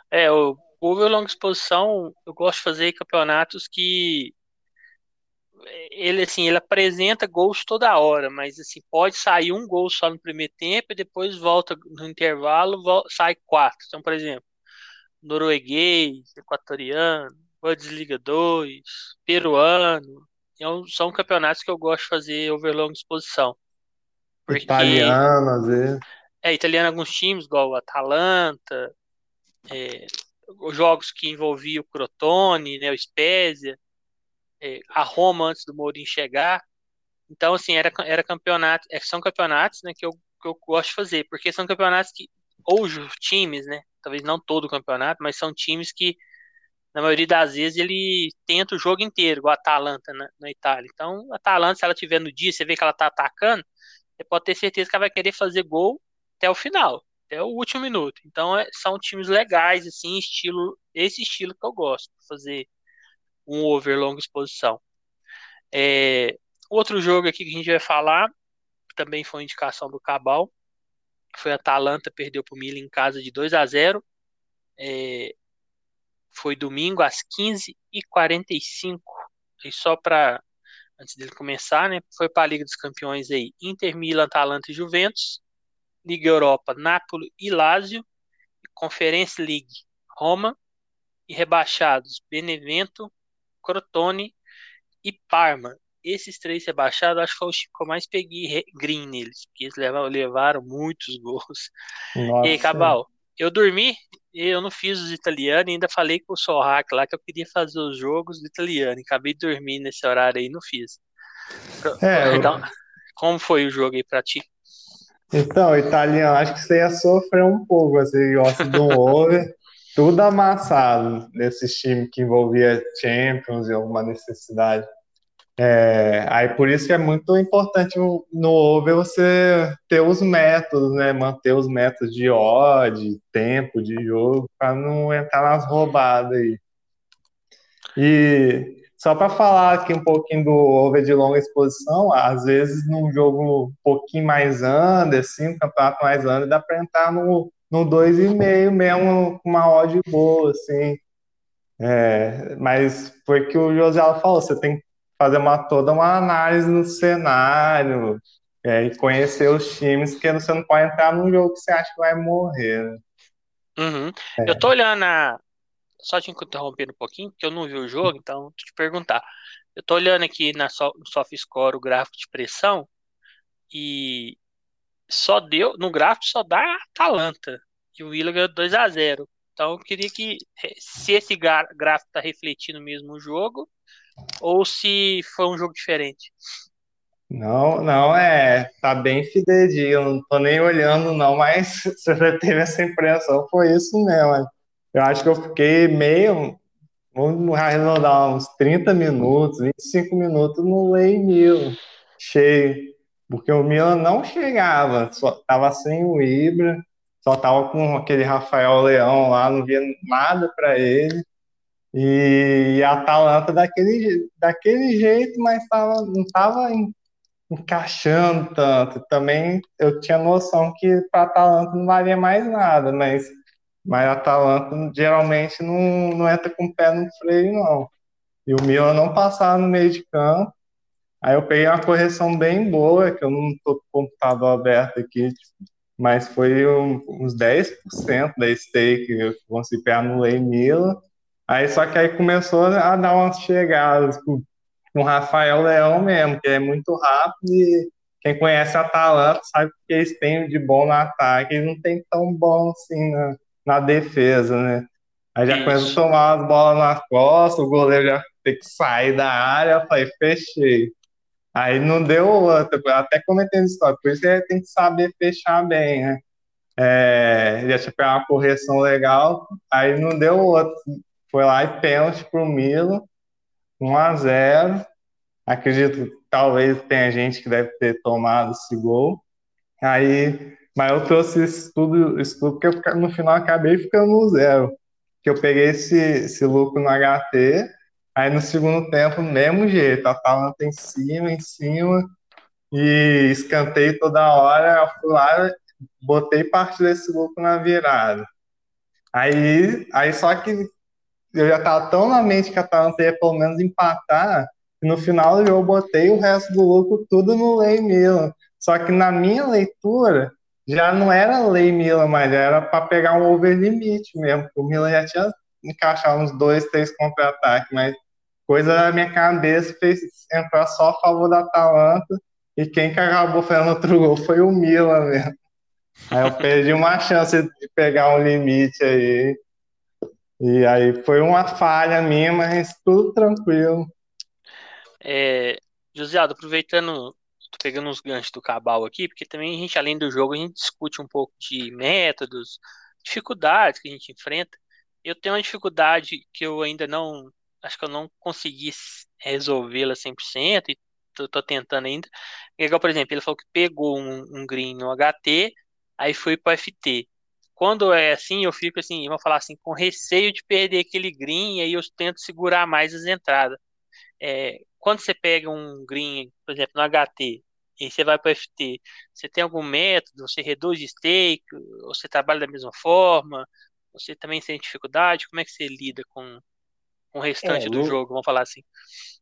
É, o over longa exposição, eu gosto de fazer campeonatos que ele assim, ele apresenta gols toda hora, mas assim, pode sair um gol só no primeiro tempo e depois volta no intervalo, volta, sai quatro. Então, por exemplo, norueguês, equatoriano, Bundesliga 2, peruano, então, são campeonatos que eu gosto de fazer overlong exposição. Porque, italiano, às vezes. É, italiano alguns times, igual o Atalanta, é, jogos que envolviam o Crotone, né, o Spezia, é, a Roma antes do Mourinho chegar. Então, assim, era, era campeonato, é, são campeonatos né, que, eu, que eu gosto de fazer, porque são campeonatos que, ou times, né? Talvez não todo o campeonato, mas são times que, na maioria das vezes, ele tenta o jogo inteiro, a Atalanta na, na Itália. Então, a Atalanta, se ela tiver no dia, você vê que ela tá atacando, você pode ter certeza que ela vai querer fazer gol até o final, até o último minuto. Então é, são times legais, assim, estilo, esse estilo que eu gosto, fazer um over longa exposição. É, outro jogo aqui que a gente vai falar, também foi indicação do Cabal, foi a Atalanta, perdeu para o Milan em casa de 2 a 0 é, foi domingo às 15h45. E só para antes dele começar, né? Foi para a Liga dos Campeões aí: Inter, Milan, Atalanta e Juventus. Liga Europa, Napoli e Lazio. Conference League, Roma. E rebaixados: Benevento, Crotone e Parma. Esses três rebaixados, acho que foi o que eu mais peguei green neles, porque eles levaram, levaram muitos [LAUGHS] gols. Nossa. E aí, Cabal, eu dormi, eu não fiz os italianos, ainda falei com o Sorrac lá que eu queria fazer os jogos do italiano. Acabei de dormir nesse horário aí, não fiz. É, então, eu... como foi o jogo aí pra ti? Então, italiano, acho que você ia sofrer um pouco, você gosta do [LAUGHS] over, tudo amassado desses times que envolvia Champions e alguma necessidade. É, aí por isso que é muito importante no over você ter os métodos, né? Manter os métodos de odd, tempo de jogo, para não entrar nas roubadas aí. E só para falar aqui um pouquinho do over de longa exposição, às vezes num jogo um pouquinho mais under, assim, um campeonato mais under, dá para entrar no, no 2,5 mesmo com uma odd boa, assim. É, mas foi que o José falou, você tem que fazer uma, toda uma análise no cenário é, e conhecer os times, porque você não pode entrar num jogo que você acha que vai morrer. Né? Uhum. É. Eu tô olhando a. Só te interrompendo um pouquinho, porque eu não vi o jogo, então te perguntar. Eu tô olhando aqui na so, no o gráfico de pressão e só deu. No gráfico só dá Atalanta. E o Willa ganhou 2 a 0 Então eu queria que, se esse gráfico tá refletindo mesmo o jogo, ou se foi um jogo diferente. Não, não, é, tá bem fidedigno, não tô nem olhando não, mas [LAUGHS] você já teve essa impressão, foi isso mesmo. Eu acho que eu fiquei meio, vamos arredondar uns 30 minutos, 25 minutos no Lei Mil, cheio, porque o Milan não chegava, só tava sem o Ibra, só tava com aquele Rafael Leão lá, não via nada para ele. E a Atalanta daquele, daquele jeito, mas tava, não estava encaixando tanto. Também eu tinha noção que para a Atalanta não valia mais nada, mas, mas a Atalanta geralmente não, não entra com o pé no freio, não. E o Milan não passava no meio de campo. Aí eu peguei uma correção bem boa, que eu não estou com o computador aberto aqui, mas foi um, uns 10% da stake que eu consegui pegar no Lei Milan Aí só que aí começou a dar umas chegadas com, com o Rafael Leão mesmo, que é muito rápido e quem conhece a Atalanta sabe que eles têm de bom no ataque, eles não tem tão bom assim na, na defesa, né? Aí já começou a tomar as bolas nas costas, o goleiro já tem que sair da área, eu falei, fechei. Aí não deu outra, até cometendo história, por isso que tem que saber fechar bem, né? É, já tinha pegado uma correção legal, aí não deu outro foi lá e pênalti para o Milo, 1 a 0 Acredito que talvez tenha gente que deve ter tomado esse gol. Aí, mas eu trouxe isso tudo, isso tudo porque eu, no final acabei ficando no zero. Que eu peguei esse, esse lucro no HT, aí no segundo tempo, mesmo jeito, a Atalanta em cima, em cima, e escantei toda hora, eu fui lá, botei parte desse lucro na virada. Aí, aí só que eu já tava tão na mente que a Atalanta ia pelo menos empatar, que no final eu botei o resto do lucro tudo no Lei Milan. Só que na minha leitura, já não era Lei Milan, mas era para pegar um over limite mesmo. O Milan já tinha encaixado uns dois, três contra-ataques, mas coisa da minha cabeça fez entrar só a favor da Atalanta. E quem que acabou fazendo outro gol foi o Milan mesmo. Aí eu perdi uma chance de pegar um limite aí. E aí foi uma falha minha, mas tudo tranquilo. É, Josiado, aproveitando, tô pegando uns ganchos do Cabal aqui, porque também a gente, além do jogo, a gente discute um pouco de métodos, dificuldades que a gente enfrenta. Eu tenho uma dificuldade que eu ainda não, acho que eu não consegui resolvê-la 100%, e tô, tô tentando ainda. É igual, por exemplo, ele falou que pegou um, um green no HT, aí fui para FT. Quando é assim, eu fico assim, vamos falar assim, com receio de perder aquele green, e aí eu tento segurar mais as entradas. É, quando você pega um green, por exemplo, no HT, e você vai para FT, você tem algum método? Você reduz stake? Ou você trabalha da mesma forma? Você também tem dificuldade? Como é que você lida com, com o restante é, no, do jogo? Vamos falar assim.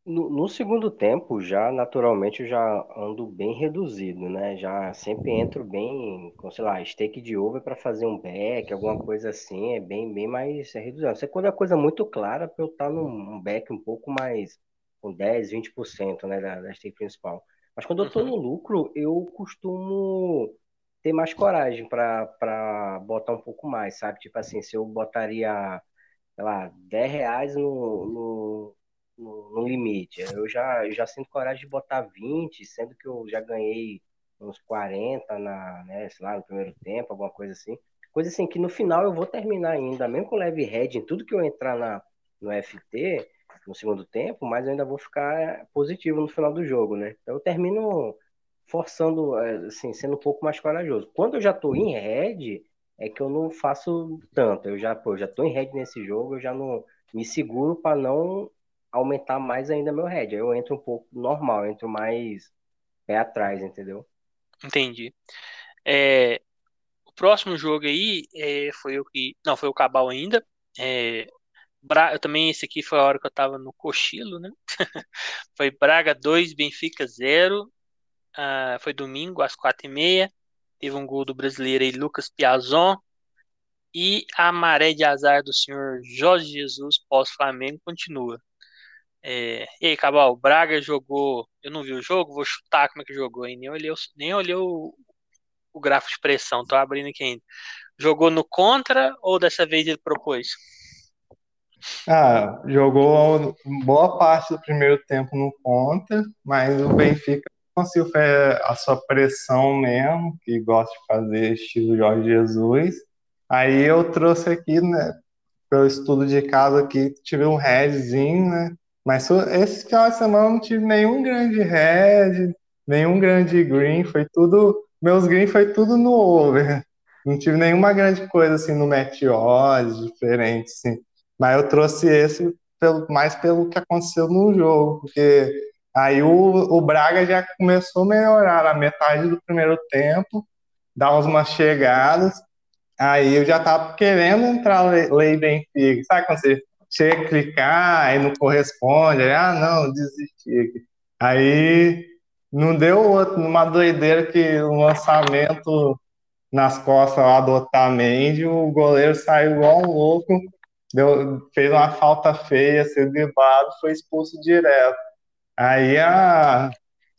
No, no, segundo tempo, já naturalmente eu já ando bem reduzido, né? Já sempre entro bem com, sei lá, stake de over para fazer um back, alguma coisa assim, é bem, bem mais reduzido. Você quando é coisa muito clara para eu estar tá num back um pouco mais com 10, 20%, né, da, da stake principal. Mas quando eu tô uhum. no lucro, eu costumo ter mais coragem para botar um pouco mais, sabe? Tipo assim, se eu botaria, sei lá, 10 reais no, no, no, no limite, eu já, já sinto coragem de botar 20, sendo que eu já ganhei uns 40 na, né, sei lá, no primeiro tempo, alguma coisa assim. Coisa assim que no final eu vou terminar ainda, mesmo com leve head em tudo que eu entrar na, no FT, no segundo tempo, mas eu ainda vou ficar positivo no final do jogo, né? Então eu termino forçando, é, assim, sendo um pouco mais corajoso. Quando eu já tô em red, é que eu não faço tanto. Eu já, pô, já tô em red nesse jogo, eu já não me seguro para não aumentar mais ainda meu red. Aí eu entro um pouco normal, entro mais pé atrás, entendeu? Entendi. É, o próximo jogo aí é, foi o que. Não, foi o Cabal ainda. É, Bra... Eu também, esse aqui foi a hora que eu tava no cochilo, né? [LAUGHS] foi Braga 2, Benfica 0. Uh, ah, foi domingo, às 4h30. Teve um gol do brasileiro aí, Lucas Piazon. E a maré de azar do senhor Jorge Jesus pós-Flamengo continua. É... E aí, Cabal, o Braga jogou. Eu não vi o jogo, vou chutar como é que jogou aí. Nem olhei, nem olhei o, o gráfico de pressão, tô abrindo aqui ainda. Jogou no contra ou dessa vez ele propôs? Ah, jogou boa parte do primeiro tempo no conta, mas o Benfica conseguiu fazer a sua pressão mesmo, que gosta de fazer estilo Jorge Jesus. Aí eu trouxe aqui, né, pelo estudo de casa aqui, tive um headzinho, né? Mas esse final de semana não tive nenhum grande head, nenhum grande green, foi tudo, meus green foi tudo no over. Não tive nenhuma grande coisa assim no odds diferente, assim. Mas eu trouxe esse pelo, mais pelo que aconteceu no jogo, porque aí o, o Braga já começou a melhorar na metade do primeiro tempo, dar umas chegadas, aí eu já tava querendo entrar lei Benfica, sabe quando você chega a clicar e não corresponde, aí, ah, não, desisti. Aí não deu outro, numa doideira que o lançamento nas costas lá do Otamendi, o goleiro saiu igual um louco, deu, fez uma falta feia, sendo driblado, foi expulso direto. Aí a,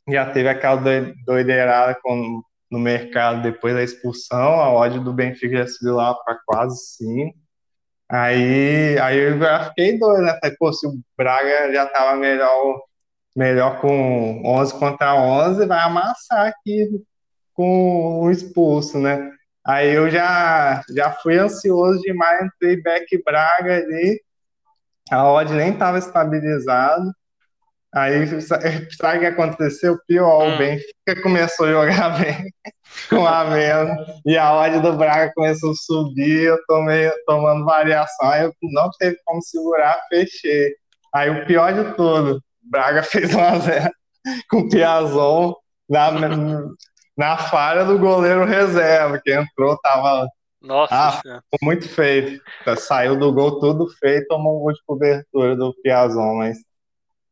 já teve aquela doideirada com, no mercado depois da expulsão, a ódio do Benfica já subiu lá para quase 5. Aí, aí eu já fiquei doido, né? Falei, pô, se o Braga já tava melhor, melhor com 11 contra 11, vai amassar aqui com o expulso, né? Aí eu já, já fui ansioso demais, entrei back Braga ali, a odd nem estava estabilizado. Aí, [LAUGHS] sabe o que aconteceu? Pior, hum. o Benfica começou a jogar [LAUGHS] bem com a menos, e a odd do Braga começou a subir, eu tomei, tomando variação, aí eu não teve como segurar, fechei. Aí o pior de tudo, Braga [LAUGHS] fez 1x0 com o Piazon na, na falha do goleiro reserva, que entrou, tava. Nossa, ah, muito feio. Saiu do gol tudo feio, tomou um gol de cobertura do Piazon, mas,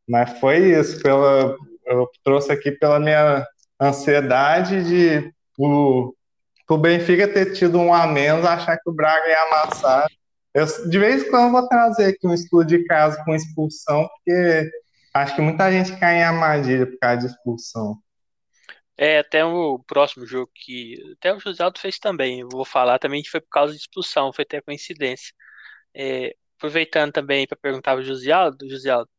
mas foi isso. Pela, eu trouxe aqui pela minha ansiedade de o, o Benfica ter tido um a menos, achar que o Braga ia amassar. Eu, de vez em quando vou trazer aqui um estudo de caso com expulsão, porque acho que muita gente cai em armadilha por causa de expulsão. É, até o próximo jogo que. Até o José Aldo fez também. Eu vou falar também que foi por causa de expulsão, foi até coincidência. É, aproveitando também para perguntar ao José Aldo, José Aldo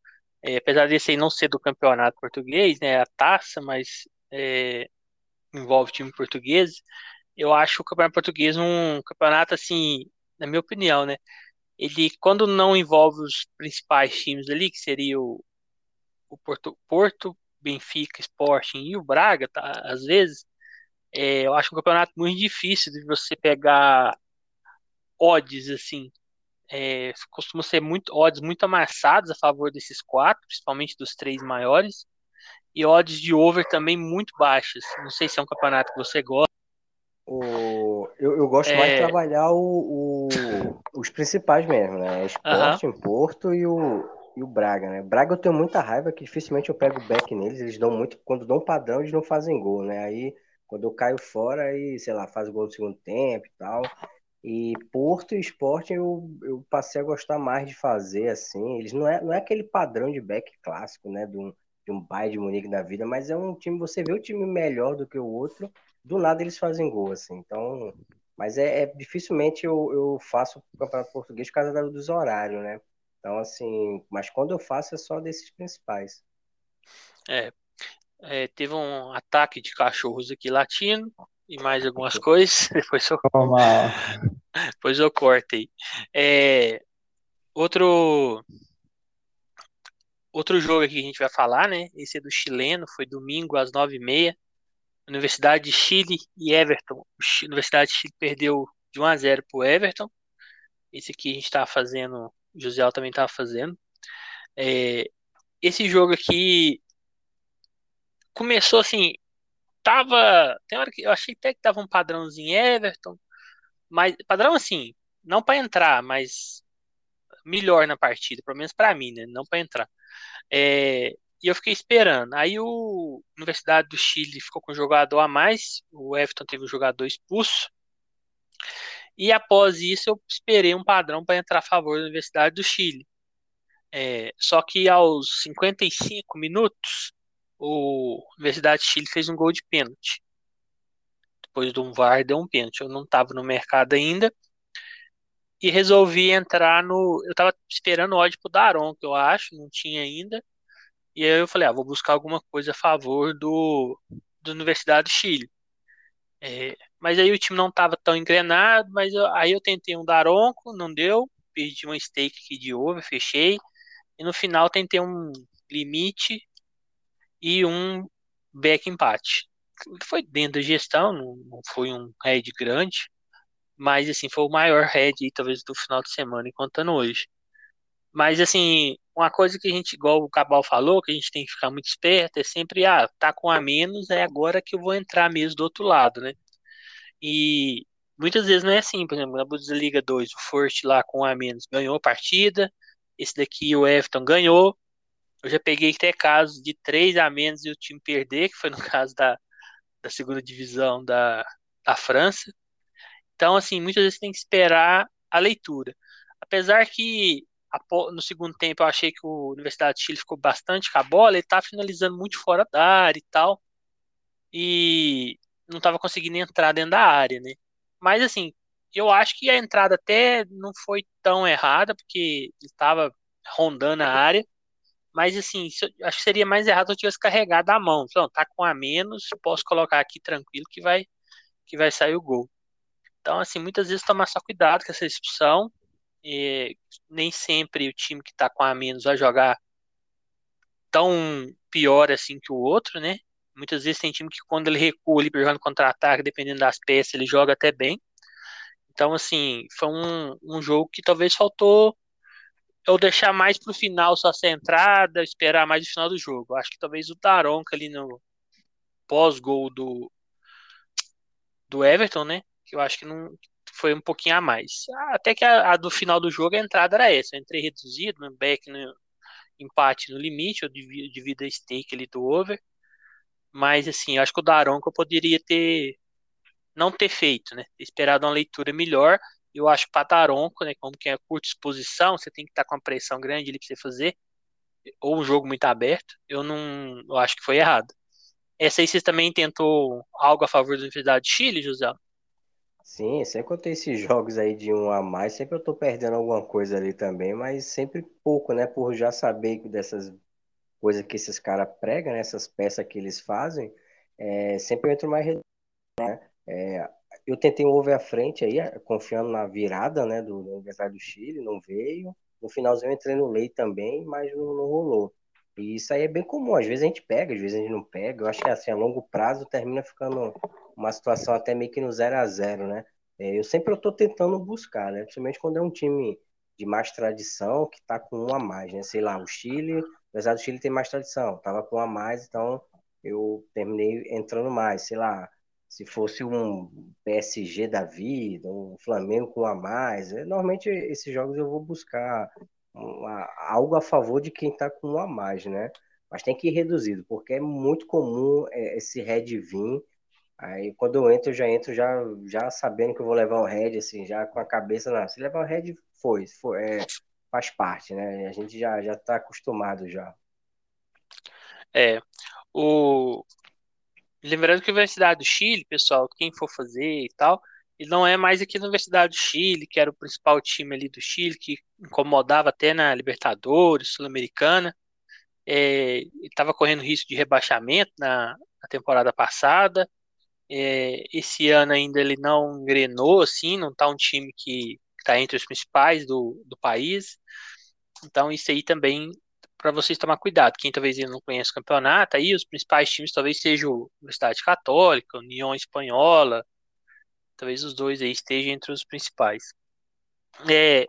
é, apesar desse aí não ser do campeonato português, né, a taça, mas é, envolve time português, eu acho o campeonato português um campeonato assim, na minha opinião, né, ele quando não envolve os principais times ali, que seria o, o Porto, Porto Benfica, Sporting e o Braga, tá, às vezes, É, eu acho um campeonato muito difícil de você pegar odds, assim. É, costuma ser muito odds muito amassados a favor desses quatro, principalmente dos três maiores, e odds de over também muito baixas. Não sei se é um campeonato que você gosta. O, eu, eu gosto é... mais de trabalhar o, o, os principais mesmo, né? Esporte uhum. em Porto e o, e o Braga, né? Braga eu tenho muita raiva que dificilmente eu pego back neles, eles dão muito, quando dão padrão eles não fazem gol, né? Aí quando eu caio fora aí, sei lá, faz gol no segundo tempo e tal. E Porto e Esporte eu, eu passei a gostar mais de fazer, assim. Eles não é, não é aquele padrão de back clássico, né? De um, de um Bayern de Munique da vida, mas é um time, você vê o time melhor do que o outro, do nada eles fazem gol, assim. Então, mas é, é dificilmente eu, eu faço o Campeonato Português por causa dos horários, né? Então, assim, mas quando eu faço é só desses principais. É, é teve um ataque de cachorros aqui latino, e mais algumas coisas. [LAUGHS] Depois eu, [LAUGHS] depois eu cortei. É, outro outro jogo aqui que a gente vai falar, né? Esse é do chileno, foi domingo às nove e meia. Universidade de Chile e Everton. Universidade de Chile perdeu de 1 a 0 para o Everton. Esse aqui a gente estava fazendo, o José também estava fazendo. É, esse jogo aqui começou assim, tava. Tem hora que eu achei até que tava um padrãozinho Everton, mas padrão assim, não para entrar, mas melhor na partida, pelo menos para mim, né? Não para entrar. É, e eu fiquei esperando. Aí o Universidade do Chile ficou com um jogador a mais, o Everton teve um jogador expulso. E após isso eu esperei um padrão para entrar a favor da Universidade do Chile. É, só que aos 55 minutos o Universidade de Chile fez um gol de pênalti. Depois do um VAR deu um pênalti. Eu não estava no mercado ainda. E resolvi entrar no. Eu estava esperando o ódio pro Daron, que eu acho, não tinha ainda. E aí eu falei, ah, vou buscar alguma coisa a favor do, do Universidade de Chile. É, mas aí o time não estava tão engrenado, mas eu, aí eu tentei um Daronco, não deu. Perdi uma stake aqui de over, fechei. E no final tentei um limite e um back empate. Foi dentro da gestão, não, não foi um head grande, mas assim, foi o maior head talvez do final de semana, contando hoje. Mas assim, uma coisa que a gente, igual o Cabal falou, que a gente tem que ficar muito esperto, é sempre, ah, tá com a menos, é agora que eu vou entrar mesmo do outro lado, né? E muitas vezes não é assim, por exemplo, na Bundesliga 2, o Forte lá com a menos ganhou a partida, esse daqui o Everton ganhou, eu já peguei até casos de três a menos e o time perder, que foi no [LAUGHS] caso da, da segunda divisão da, da França. Então, assim, muitas vezes tem que esperar a leitura. Apesar que no segundo tempo eu achei que o Universidade de Chile ficou bastante com a bola, ele estava finalizando muito fora da área e tal. E não estava conseguindo entrar dentro da área, né? Mas assim, eu acho que a entrada até não foi tão errada, porque ele estava rondando a área. Mas assim, acho que seria mais errado se eu tivesse carregado a mão. Então, tá com a menos, posso colocar aqui tranquilo que vai que vai sair o gol. Então, assim, muitas vezes tomar só cuidado com essa expulsão. E nem sempre o time que tá com a menos vai jogar tão pior assim que o outro, né? Muitas vezes tem time que quando ele recua ali jogando contra-ataque, dependendo das peças, ele joga até bem. Então, assim, foi um, um jogo que talvez faltou ou deixar mais pro final só essa entrada, esperar mais o final do jogo. Acho que talvez o Daronca ali no pós-gol do do Everton, né? Que eu acho que não foi um pouquinho a mais. Até que a, a do final do jogo a entrada era essa. Eu entrei reduzido, no back no empate no limite, eu divido a stake ali do over. Mas assim, eu acho que o Daronca eu poderia ter não ter feito, né? Ter esperado uma leitura melhor eu acho que para Taronco, né, como que é curta exposição, você tem que estar tá com uma pressão grande ali para você fazer, ou um jogo muito aberto, eu não eu acho que foi errado. Essa aí você também tentou algo a favor da Universidade de Chile, José? Sim, sempre que eu tenho esses jogos aí de um a mais, sempre eu tô perdendo alguma coisa ali também, mas sempre pouco, né? Por já saber dessas coisas que esses caras pregam, né? essas peças que eles fazem, é, sempre eu entro mais. Né? É, eu tentei um over à frente aí, confiando na virada, né, do, do Universidade do Chile, não veio. No finalzinho eu entrei no lei também, mas não, não rolou. E isso aí é bem comum. Às vezes a gente pega, às vezes a gente não pega. Eu acho que assim, a longo prazo termina ficando uma situação até meio que no 0 a 0 né? É, eu sempre estou tentando buscar, né? Principalmente quando é um time de mais tradição que está com um a mais, né? Sei lá, o Chile, apesar do Chile ter mais tradição, tava com um a mais, então eu terminei entrando mais, sei lá, se fosse um PSG da vida, um Flamengo com um a mais, é, normalmente esses jogos eu vou buscar uma, algo a favor de quem está com um a mais, né? Mas tem que ir reduzido, porque é muito comum é, esse red vir. Aí quando eu entro, eu já entro já, já sabendo que eu vou levar o red, assim, já com a cabeça na. Se levar o red, foi, foi é, faz parte, né? A gente já já está acostumado já. É, o lembrando que a Universidade do Chile, pessoal, quem for fazer e tal, ele não é mais aqui na Universidade do Chile, que era o principal time ali do Chile, que incomodava até na Libertadores, Sul-Americana. É, estava correndo risco de rebaixamento na, na temporada passada. É, esse ano ainda ele não engrenou, assim, não está um time que está entre os principais do, do país. Então isso aí também para vocês tomar cuidado. Quem talvez ainda não conhece o campeonato, aí os principais times talvez sejam a Universidade Católica, União Espanhola, talvez os dois aí estejam entre os principais. É,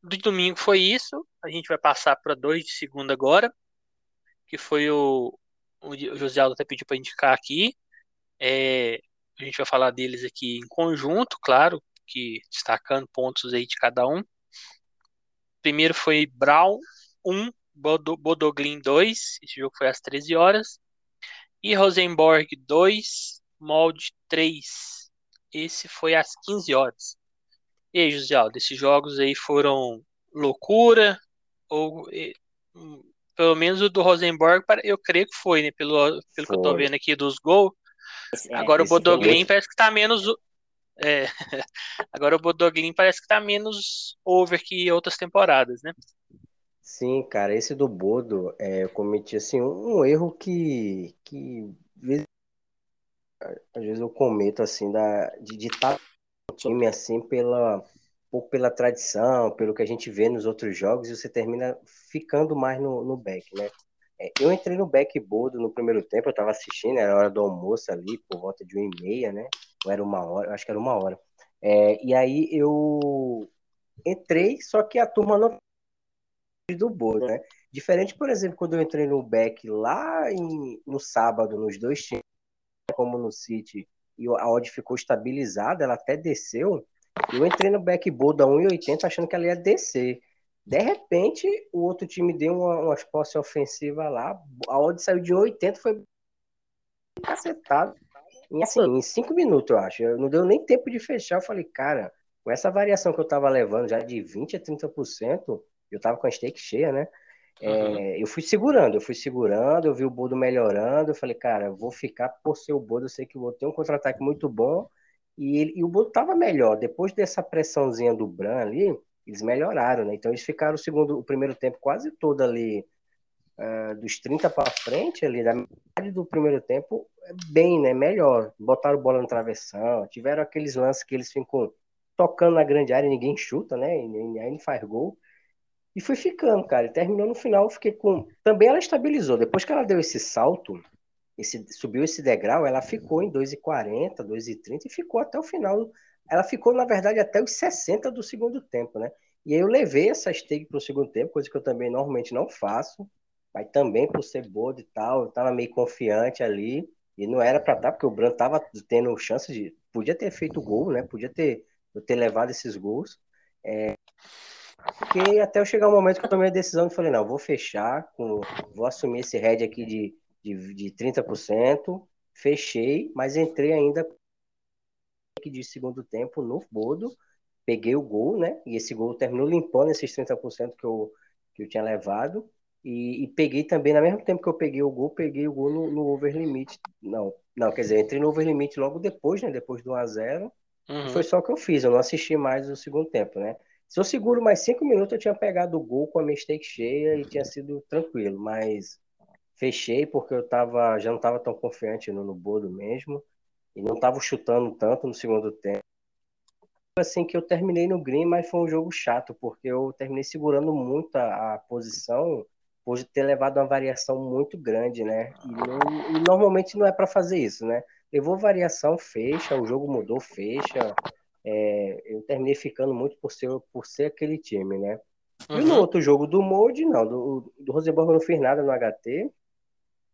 do domingo foi isso. A gente vai passar para dois de segunda agora, que foi o, o José Aldo até pediu para indicar aqui. É, a gente vai falar deles aqui em conjunto, claro, que destacando pontos aí de cada um. Primeiro foi Brown 1, Bodoglin 2, esse jogo foi às 13 horas. E Rosenborg 2, Molde 3, esse foi às 15 horas. E aí, José Aldo, esses jogos aí foram loucura? Ou hum, pelo menos o do Rosenborg, eu creio que foi, né? Pelo, pelo que eu tô vendo aqui dos gols. É, Agora o Bodoglin parece que tá menos. É, [LAUGHS] agora o Bodoglin parece que tá menos over que outras temporadas, né? Sim, cara, esse do Bodo, é, eu cometi assim um, um erro que, que às vezes eu cometo assim da de estar no time assim pela pouco pela tradição, pelo que a gente vê nos outros jogos, e você termina ficando mais no, no back, né? É, eu entrei no back Bodo no primeiro tempo, eu estava assistindo, era hora do almoço ali, por volta de uma e meia, né? Ou era uma hora, acho que era uma hora. É, e aí eu entrei, só que a turma não do Bodo, né? Diferente, por exemplo, quando eu entrei no back lá em, no sábado, nos dois times, como no City, e a odd ficou estabilizada, ela até desceu. Eu entrei no back Bodo a 1,80 achando que ela ia descer. De repente, o outro time deu uma, uma posse ofensiva lá, a odd saiu de 1,80, foi cacetado. E assim, em cinco minutos, eu acho. Não deu nem tempo de fechar. Eu falei, cara, com essa variação que eu tava levando já de 20% a 30%, eu tava com a stake cheia, né? É, uhum. Eu fui segurando, eu fui segurando, eu vi o Bodo melhorando, eu falei, cara, eu vou ficar por ser o Bodo, eu sei que o Bodo tem um contra-ataque muito bom, e, ele, e o Bodo tava melhor. Depois dessa pressãozinha do Bran ali, eles melhoraram, né? Então eles ficaram o segundo, o primeiro tempo quase todo ali, uh, dos 30 para frente, ali, da metade do primeiro tempo, bem, né? Melhor. Botaram bola no travessão, tiveram aqueles lances que eles ficam tocando na grande área e ninguém chuta, né? E aí não faz gol. E foi ficando, cara. E terminou no final, fiquei com. Também ela estabilizou. Depois que ela deu esse salto, esse, subiu esse degrau, ela ficou em 2,40, 2,30 e ficou até o final. Ela ficou, na verdade, até os 60 do segundo tempo, né? E aí eu levei essa stake para o segundo tempo, coisa que eu também normalmente não faço, mas também por ser bodo e tal, eu tava meio confiante ali, e não era para estar, tá, porque o Branco tava tendo chance de. Podia ter feito gol, né? Podia ter, ter levado esses gols. É, porque até eu chegar o um momento que eu tomei a decisão e falei, não, vou fechar, com, vou assumir esse head aqui de, de, de 30%, fechei, mas entrei ainda de segundo tempo no Bodo, peguei o gol, né? E esse gol terminou limpando esses 30% que eu, que eu tinha levado. E, e, peguei também, no mesmo tempo que eu peguei o gol, peguei o gol no, no over limit. Não, não, quer dizer, entrei no over limit logo depois, né? Depois do 1x0. Uhum. Foi só o que eu fiz, eu não assisti mais o segundo tempo, né? Se eu seguro mais cinco minutos, eu tinha pegado o gol com a mistake cheia e tinha sido tranquilo, mas fechei porque eu tava, já não estava tão confiante no, no mesmo e não estava chutando tanto no segundo tempo. Assim que eu terminei no green, mas foi um jogo chato porque eu terminei segurando muito a, a posição por ter levado uma variação muito grande, né? E, não, e normalmente não é para fazer isso, né? Levou variação, fecha, o jogo mudou, fecha. É, eu terminei ficando muito por ser, por ser aquele time, né? Uhum. E no uhum. outro jogo do Molde, não, do, do Rosenborg eu não fiz nada no HT.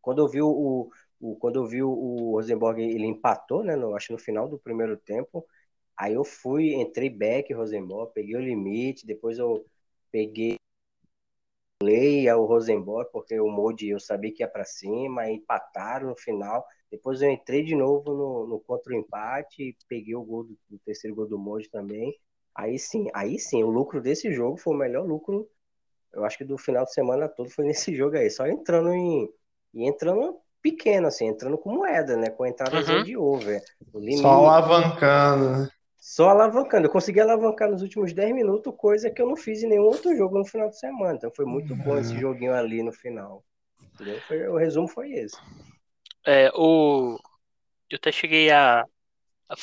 Quando eu vi o, o quando eu vi o Rosenborg, ele empatou, né? No, acho que no final do primeiro tempo. Aí eu fui, entrei back Rosenborg, peguei o limite, depois eu peguei leia o Rosenborg, porque o Molde eu sabia que ia para cima, empataram no final. Depois eu entrei de novo no, no contra o empate, peguei o gol do, do terceiro gol do Molde também. Aí sim, aí sim, o lucro desse jogo foi o melhor lucro, eu acho que do final de semana todo foi [LAUGHS] nesse jogo aí, só entrando em e entrando pequeno assim, entrando com moeda, né, com entrada uhum. de over. Só alavancando. Né? Só alavancando. Eu consegui alavancar nos últimos 10 minutos, coisa que eu não fiz em nenhum outro jogo no final de semana. Então foi muito bom esse uhum. joguinho ali no final. Foi, o resumo foi esse. É, o... Eu até cheguei a.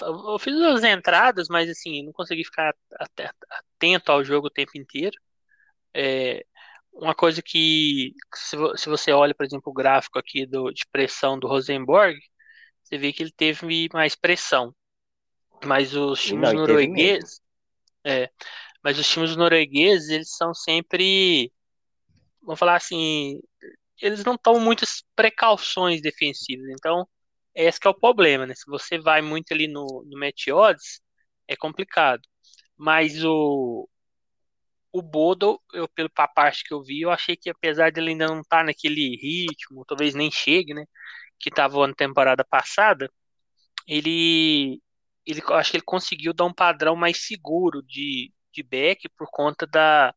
Eu fiz as entradas, mas assim, não consegui ficar atento ao jogo o tempo inteiro. É, uma coisa que, se você olha, por exemplo, o gráfico aqui do, de pressão do Rosenborg, você vê que ele teve mais pressão. Mas os times não, noruegueses. É, mas os times noruegueses, eles são sempre. Vamos falar assim. Eles não tomam muitas precauções defensivas. Então, esse é o problema, né? Se você vai muito ali no, no match odds, é complicado. Mas o, o Bodo, eu, pelo parte que eu vi, eu achei que apesar de ele ainda não estar tá naquele ritmo, talvez nem chegue, né? Que estava na temporada passada, ele ele acho que ele conseguiu dar um padrão mais seguro de, de back por conta da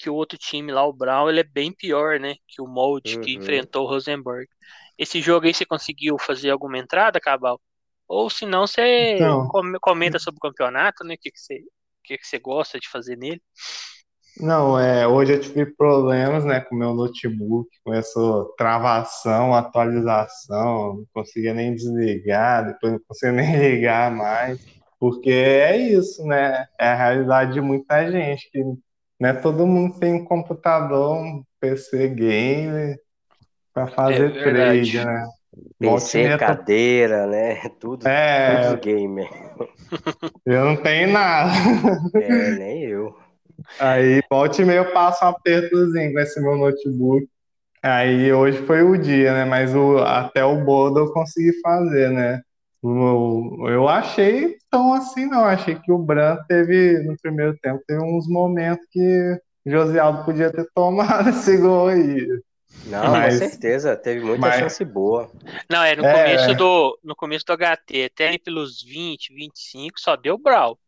que o outro time lá, o Brown, ele é bem pior, né? Que o Mold uhum. que enfrentou o Rosenborg. Esse jogo aí você conseguiu fazer alguma entrada, Cabal? Ou se não, você então, comenta sobre o campeonato, né? O que, que, você, o que, que você gosta de fazer nele? Não, é, hoje eu tive problemas, né, com meu notebook, começou travação, atualização, não conseguia nem desligar, depois não conseguia [LAUGHS] nem ligar mais, porque é isso, né, é a realidade de muita gente, que né, todo mundo tem um computador, um PC gamer para fazer é trade, né. PC, cadeira, né, tudo, é... tudo gamer. [LAUGHS] Eu não tenho nada. É, nem eu. Aí, volte e meia, eu passo um apertozinho com esse meu notebook. Aí, hoje foi o dia, né? Mas o, até o bodo eu consegui fazer, né? O, eu achei tão assim, não. Achei que o Bran teve, no primeiro tempo, teve uns momentos que o Josialdo podia ter tomado [LAUGHS] esse gol aí. Não, mas, com certeza, teve muita mas, chance boa. Não, é no é, começo do no começo do HT, até ali pelos 20, 25, só deu Brawl.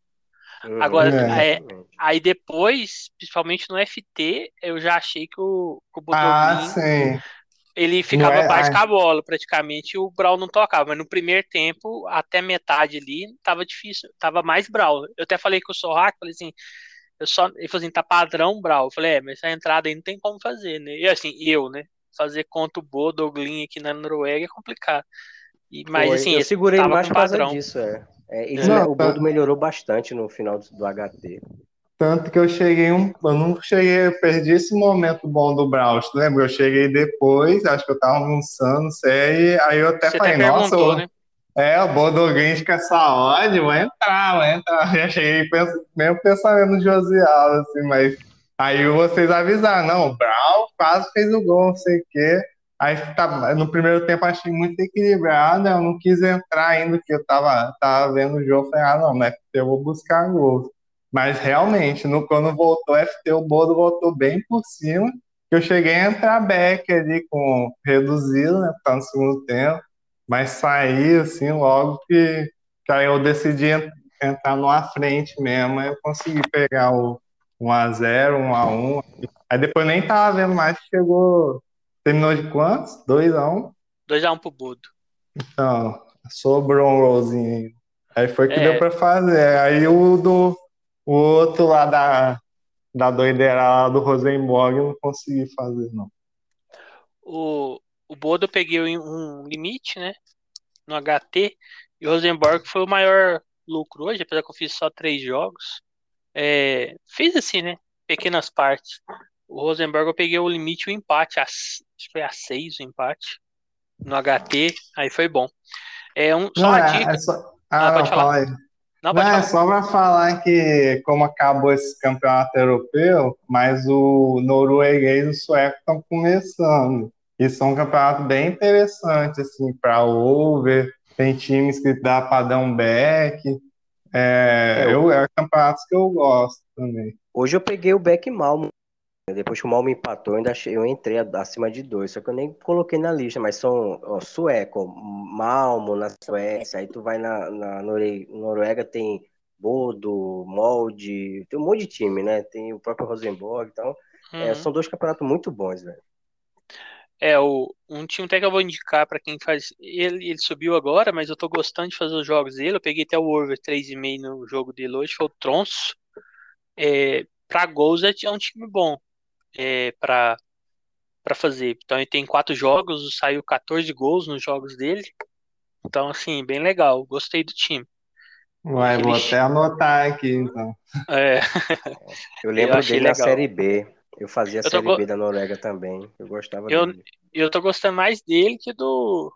Uhum. Agora, é. É, aí depois, principalmente no FT, eu já achei que o, que o ah, sim. Ele ficava é, abaixo com a bola, praticamente, o Brawl não tocava. Mas no primeiro tempo, até metade ali, tava difícil, tava mais Brawl. Eu até falei com o Sorrac, falei assim, eu só, ele falou assim, tá padrão Brawl. Eu falei, é, mas essa entrada aí não tem como fazer, né? E assim, eu, né? Fazer contra o Bodoglin aqui na Noruega é complicado. E, mas Pô, assim, eu segurei mais por causa disso, é. É, ele, não, o Boldo tá... melhorou bastante no final do, do, HT. Tanto que eu cheguei um. Eu não cheguei, eu perdi esse momento bom do Braus, lembra? Eu cheguei depois, acho que eu tava almoçando, sei, aí eu até Você falei, até nossa. Eu, né? É, o Bodoguins com essa ódio, vai entrar, vai entrar. [LAUGHS] Já cheguei mesmo pensamento no Josial, assim, mas aí vocês avisaram, não, o Brau quase fez o gol, não sei o quê. Aí tá, no primeiro tempo achei muito equilibrado, eu não quis entrar ainda, porque eu tava, tava vendo o jogo, falei, ah, não, mas eu vou buscar gol. Mas realmente, no, quando voltou FT, o Bodo voltou bem por cima, eu cheguei a entrar back ali com reduzido, né, tá no segundo tempo, mas saí assim logo que, que aí eu decidi entrar numa frente mesmo, aí eu consegui pegar o 1x0, 1x1, aí depois nem tava vendo mais, chegou Terminou de quantos? 2x1? 2x1 pro Budo. Então, sobrou um rollzinho aí. Aí foi que é. deu pra fazer. Aí o do o outro lá da, da doideira lá do Rosenborg eu não consegui fazer, não. O, o Bodo eu peguei um limite, né? No HT. E o Rosenborg foi o maior lucro hoje, apesar que eu fiz só três jogos. É, fiz assim, né? Pequenas partes. O Rosenberg eu peguei o limite o empate, a, acho que foi a 6 o empate. No HT, aí foi bom. É um, só Não, uma é- dica. é só- Ah, Ah, pode falar. fala aí. Não, é só para falar que, como acabou esse campeonato europeu, mas o norueguês e o sueco estão começando. E são campeonatos bem interessantes, assim, para over. Tem times que dá para dar um back. É, É, eu, é campeonatos que eu gosto também. Hoje eu peguei o Beck Malmo. Depois que o Malmo empatou, eu ainda achei- eu entrei acima de dois, só que eu nem coloquei na lista, mas são ó, sueco, Malmo na Suécia, aí tu vai na, na Noruega, tem Bodo, Molde, tem um monte de time, né? Tem o próprio Rosenborg, então é, Uhum. são dois campeonatos muito bons, velho. É, o, um time até que eu vou indicar pra quem faz. Ele, ele subiu agora, mas eu tô gostando de fazer os jogos dele. Eu peguei até o over 3,5 no jogo dele hoje, foi o Tronço. É, pra gols é, é um time bom é, pra, pra fazer. Então ele tem quatro jogos, saiu 14 gols nos jogos dele. Então, assim, bem legal. Gostei do time. Vai, vou até anotar aqui, então. É, Eu lembro achei dele na legal. Série B. Eu fazia a Eu Série go- B da Noruega também. Eu gostava Eu- dele. eu tô gostando mais dele que do,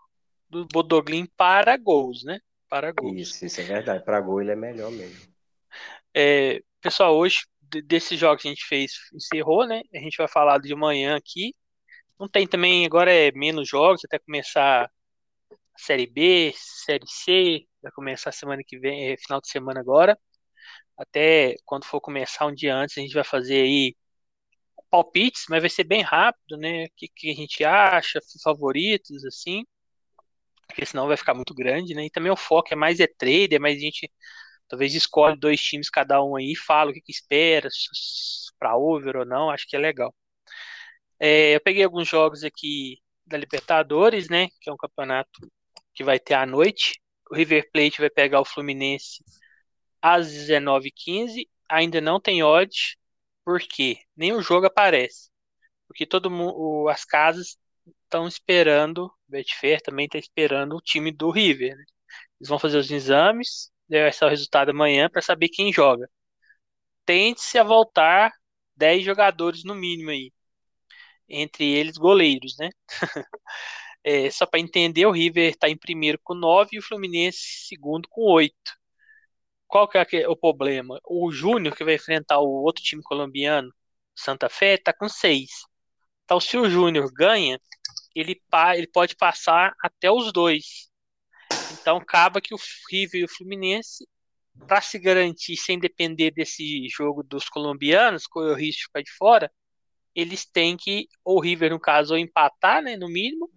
do Bodoglin para gols, né? Para gols. Isso, isso é verdade. Pra gol ele é melhor mesmo. É, pessoal, hoje, desses jogos que a gente fez, encerrou, né? A gente vai falar de manhã aqui. Não tem também, agora é menos jogos, até começar a Série B, Série C, vai começar semana que vem, é, final de semana agora. Até quando for começar um dia antes, a gente vai fazer aí palpites, mas vai ser bem rápido, né? O que, que a gente acha, favoritos, assim, porque senão vai ficar muito grande, né? E também o foco é mais é trader, mas a gente talvez escolhe dois times cada um aí, fala o que, que espera, para over ou não, acho que é legal. É, eu peguei alguns jogos aqui da Libertadores, né? Que é um campeonato que vai ter à noite. O River Plate vai pegar o Fluminense às 19h15. Ainda não tem odds, porque o jogo aparece. Porque todo mundo, as casas estão esperando, Betfair também está esperando o time do River. Né? Eles vão fazer os exames, vai ser o resultado amanhã para saber quem joga. Tente-se a voltar 10 jogadores no mínimo aí. Entre eles goleiros, né? [LAUGHS] É, só para entender, o River está em primeiro com 9 e o Fluminense segundo com 8. Qual que é o problema? O Júnior, que vai enfrentar o outro time colombiano, Santa Fé, está com 6. Então, se o Júnior ganha, ele, ele pode passar até os dois. Então, acaba que o River e o Fluminense, para se garantir sem depender desse jogo dos colombianos, correr o risco de ficar de fora, eles têm que, ou o River, no caso, ou empatar, né, no mínimo,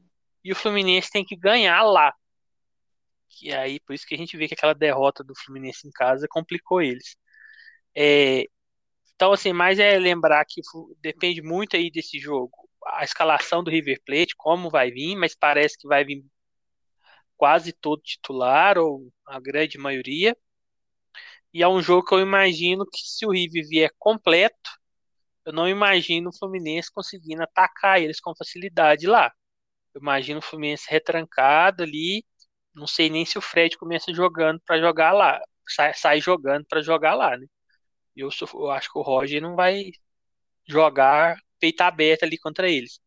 e o Fluminense tem que ganhar lá. E aí, por isso que a gente vê que aquela derrota do Fluminense em casa complicou eles. É, então, assim, mais é lembrar que depende muito aí desse jogo. A escalação do River Plate, como vai vir, mas parece que vai vir quase todo titular, ou a grande maioria. E é um jogo que eu imagino que se o River vier completo, eu não imagino o Fluminense conseguindo atacar eles com facilidade lá. Eu imagino o Fluminense retrancado ali. Não sei nem se o Fred começa jogando para jogar lá, sai, sai jogando para jogar lá, né? Eu, eu, acho que o Roger não vai jogar peito aberto ali contra eles.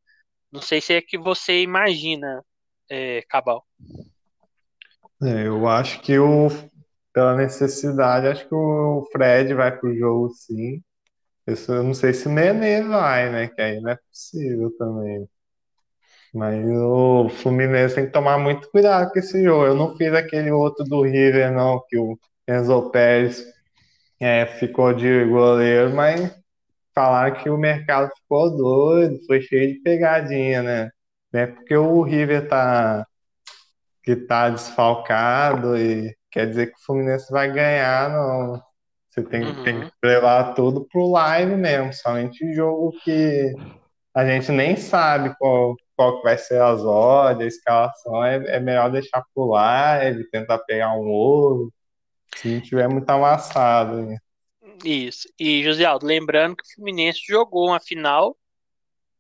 Não sei se é que você imagina, é, Cabal. É, eu acho que o, pela necessidade, acho que o Fred vai pro jogo sim. Eu não sei se o Nenê vai, né? Que aí não é possível também. Mas o Fluminense tem que tomar muito cuidado com esse jogo. Eu não fiz aquele outro do River, não, que o Enzo Pérez é, ficou de goleiro, mas falaram que o mercado ficou doido, foi cheio de pegadinha, né? né? Porque o River tá que tá desfalcado e quer dizer que o Fluminense vai ganhar, não. Você tem, uhum. tem que levar tudo pro live mesmo, somente jogo que a gente nem sabe qual, qual que vai ser as odds, a escalação, é, é melhor deixar pro live, tentar pegar um ouro, se não tiver muito amassado. Né? Isso. E, José Aldo, lembrando que o Fluminense jogou uma final,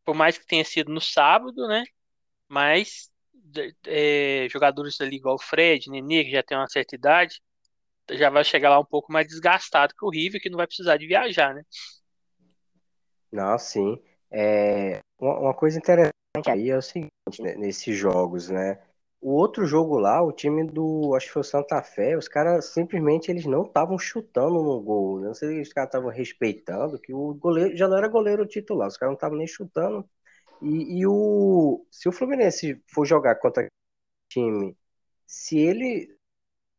por mais que tenha sido no sábado, né? Mas é, jogadores ali igual o Fred, Nenê, que já tem uma certa idade, já vai chegar lá um pouco mais desgastado que o River, que não vai precisar de viajar, né? Não, sim. É, uma, coisa interessante aí é o seguinte, né, nesses jogos, né? O outro jogo lá, o time do, acho que foi o Santa Fé, os caras simplesmente eles não estavam chutando no gol. Né? Não sei se os caras estavam respeitando, que o goleiro já não era goleiro titular, os caras não estavam nem chutando. E, e, o, se o Fluminense for jogar contra time, se ele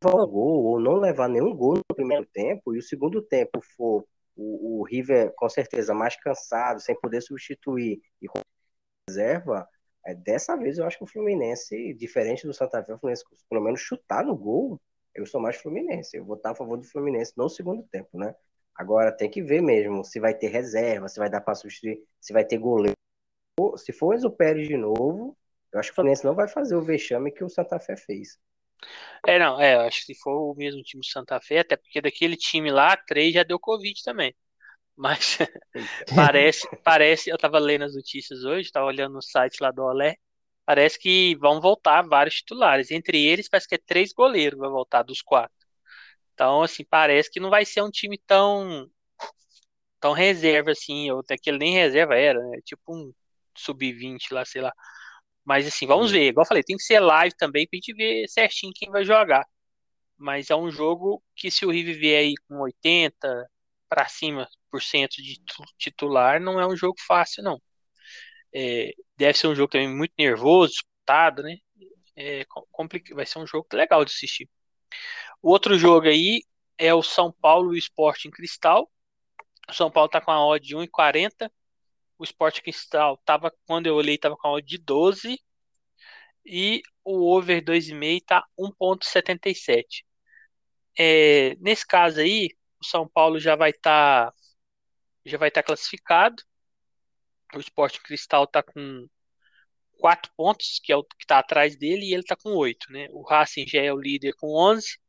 levar gol ou não levar nenhum gol no primeiro tempo, e o segundo tempo for o, o River com certeza mais cansado, sem poder substituir e reserva, é, dessa vez eu acho que o Fluminense, diferente do Santa Fé, o Fluminense pelo menos chutar no gol, eu sou mais Fluminense. Eu vou estar a favor do Fluminense no segundo tempo, né? Agora tem que ver mesmo se vai ter reserva, se vai dar para substituir, se vai ter goleiro. Se for o Pérez de novo, eu acho que o Fluminense não vai fazer o vexame que o Santa Fé fez. É, não, é, acho que se for o mesmo time do Santa Fé, até porque daquele time lá, três já deu Covid também. Mas [LAUGHS] parece, parece, eu tava lendo as notícias hoje, tava olhando no site lá do Olé, parece que vão voltar vários titulares. Entre eles, parece que é três goleiros vai voltar dos quatro. Então, assim, parece que não vai ser um time tão tão reserva assim, ou até que ele nem reserva era, né? Tipo um sub-20 lá, sei lá. Mas assim, vamos ver. Igual eu falei, tem que ser live também pra gente ver certinho quem vai jogar. Mas é um jogo que se o River vier aí com 80 para cima por cento de titular, não é um jogo fácil, não. É, deve ser um jogo também muito nervoso, disputado, né? É, vai ser um jogo legal de assistir. O outro jogo aí é o São Paulo e o Cristal. O São Paulo tá com a odd de 1,40. O Sport Cristal tava, quando eu olhei, tava com a de 12. E o over 2,5 tá 1,77. É, nesse caso aí, o São Paulo já vai estar tá, já vai estar tá classificado. O Sport Cristal está com quatro pontos, que é o que está atrás dele, e ele está com oito, né? O Racing já é o líder com 11.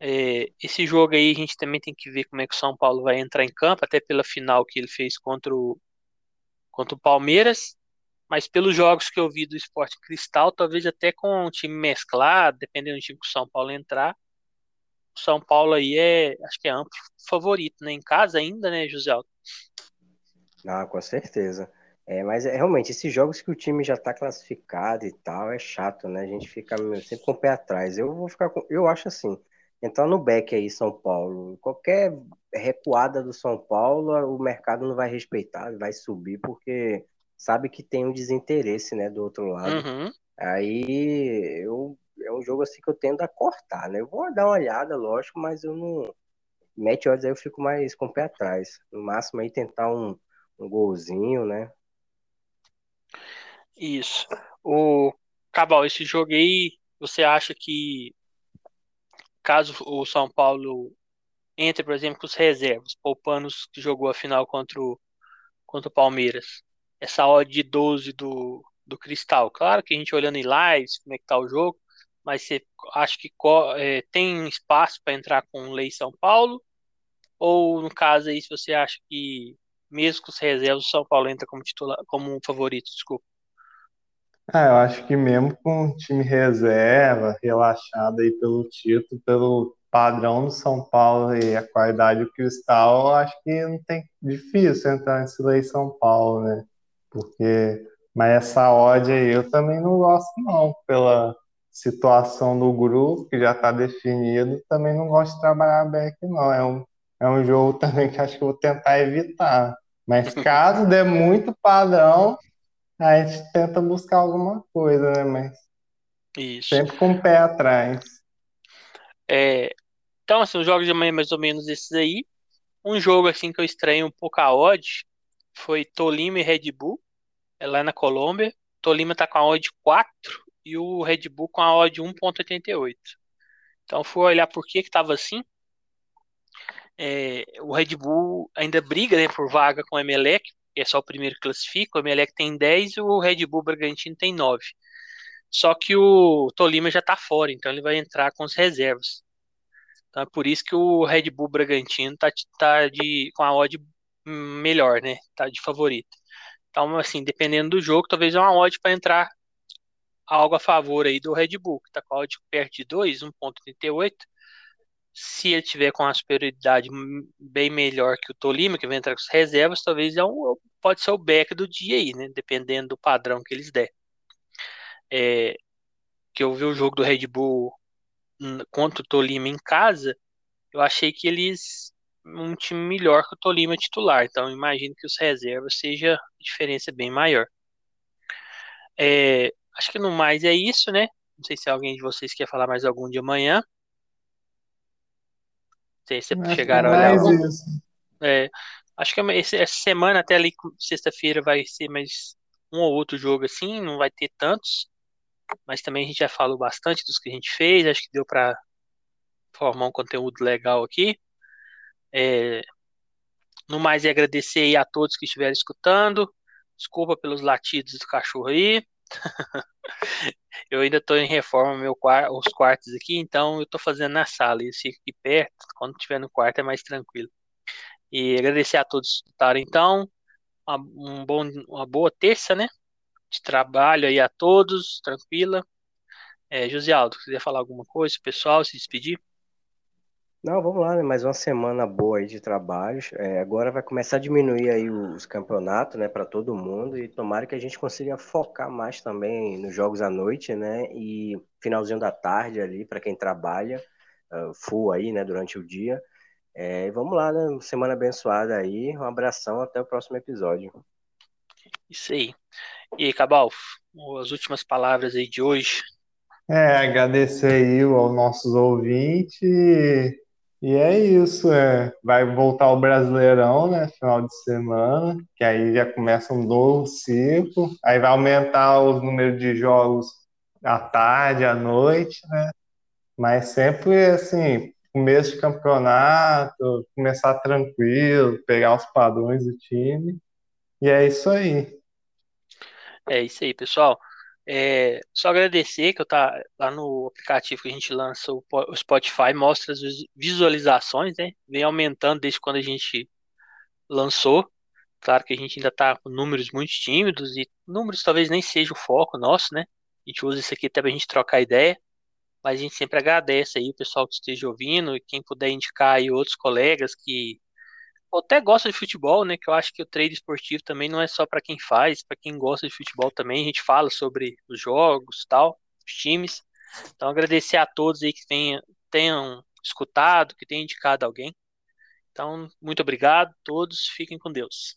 É, esse jogo aí a gente também tem que ver como é que o São Paulo vai entrar em campo, até pela final que ele fez contra o, contra o Palmeiras. Mas pelos jogos que eu vi do Esporte Cristal, talvez até com um time mesclado, dependendo do time que o São Paulo entrar, o São Paulo aí é, acho que é amplo favorito, né? Em casa ainda, né, José Alto? Ah, com certeza. É, mas é, realmente, esses jogos que o time já está classificado e tal, é chato, né? A gente fica sempre com o pé atrás. Eu vou ficar com. Eu acho assim, entrar no back aí, São Paulo, qualquer recuada do São Paulo, o mercado não vai respeitar, vai subir, porque sabe que tem um desinteresse, né, do outro lado. Uhum. Aí eu é um jogo assim que eu tendo a cortar, né? Eu vou dar uma olhada, lógico, mas eu não. Mete odds aí eu fico mais com o pé atrás. No máximo aí tentar um, um golzinho, né? Isso. O Cabal, esse jogo aí, você acha que caso o São Paulo entre, por exemplo, os reservas, poupando os que jogou a final contra o, contra o Palmeiras, essa odd de 12 do, do Cristal, claro que a gente olhando em lives, como é que tá o jogo, mas você acha que é, tem espaço para entrar com o Lei São Paulo? Ou no caso aí, se você acha que mesmo com os reservas, o São Paulo entra como titular, como um favorito, desculpa. Ah, eu acho que mesmo com o time reserva, relaxado aí pelo título, pelo padrão do São Paulo e a qualidade do Cristal, eu acho que não tem difícil entrar nesse Lei São Paulo, né? Porque, mas essa odd aí eu também não gosto não, pela situação do grupo, que já está definido, também não gosto de trabalhar back, não. É um, é um jogo [LAUGHS] também que acho que vou tentar evitar. Mas caso dê muito padrão, a gente tenta buscar alguma coisa, né? Mas Isso. sempre com o pé atrás. É, então, assim, os jogos de amanhã mais ou menos esses aí. Um jogo assim que eu estranho um pouco a odd foi Tolima e Red Bull, é lá na Colômbia. Tolima tá com a odd 4 e o Red Bull com a odd 1.88. Então fui olhar por que que estava assim. É, o Red Bull ainda briga né, por vaga com o Emelec, que é só o primeiro que classifica. O Emelec tem 10 e o Red Bull Bragantino tem 9. Só que o Tolima já está fora, então ele vai entrar com as reservas. Então é por isso que o Red Bull Bragantino está tá de, com a odd melhor, né? Tá de favorito. Então, assim, dependendo do jogo, talvez é uma odd para entrar algo a favor aí do Red Bull, que está com a odd perto de 2, 1.38. se ele tiver com uma superioridade bem melhor que o Tolima, que vai entrar com as reservas, talvez é um, pode ser o back do dia aí, né? Dependendo do padrão que eles der. É, que eu vi o jogo do Red Bull contra o Tolima em casa, eu achei que eles um time melhor que o Tolima titular, então imagino que os reservas seja diferença bem maior. É, acho que no mais é isso, né? Não sei se alguém de vocês quer falar mais algum de amanhã. Não sei se vocês chegaram a olhar. Algum. É, acho que essa semana até ali sexta-feira vai ser mais um ou outro jogo assim, não vai ter tantos, mas também a gente já falou bastante dos que a gente fez, acho que deu para formar um conteúdo legal aqui. É, no mais, é agradecer a todos que estiveram escutando. Desculpa pelos latidos do cachorro aí. [LAUGHS] eu ainda estou em reforma meu os quartos aqui, então eu estou fazendo na sala. Isso fica aqui perto. Quando estiver no quarto é mais tranquilo. E agradecer a todos que escutaram, então. Uma, um bom, uma boa terça, né? De trabalho aí a todos, tranquila. É, José Aldo, quiser falar alguma coisa, pessoal, se despedir? Não, vamos lá, né? Mais uma semana boa aí de trabalhos. É, agora vai começar a diminuir aí os campeonatos, né, para todo mundo e tomara que a gente consiga focar mais também nos jogos à noite, né? E finalzinho da tarde ali para quem trabalha uh, full aí, né, durante o dia. É, vamos lá, né? Semana abençoada aí. Um abração, até o próximo episódio. Isso aí. E aí, Cabal, as últimas palavras aí de hoje. É, agradecer aí aos nossos ouvintes e é isso, é. vai voltar o Brasileirão, né, final de semana, que aí já começa um novo ciclo, aí vai aumentar os números de jogos à tarde, à noite, né, mas sempre, assim, começo de campeonato, começar tranquilo, pegar os padrões do time, e é isso aí. É isso aí, pessoal. É, só agradecer que eu tá lá no aplicativo que a gente lança, o Spotify mostra as visualizações, né? Vem aumentando desde quando a gente lançou. Claro que a gente ainda está com números muito tímidos e números talvez nem seja o foco nosso, né? A gente usa isso aqui até para a gente trocar ideia, mas a gente sempre agradece aí o pessoal que esteja ouvindo e quem puder indicar aí outros colegas que ou até gosta de futebol, né? Que eu acho que o trade esportivo também não é só para quem faz, para quem gosta de futebol também. A gente fala sobre os jogos, tal, os times. Então agradecer a todos aí que tenham, escutado, que tenham indicado alguém. Então muito obrigado, todos fiquem com Deus.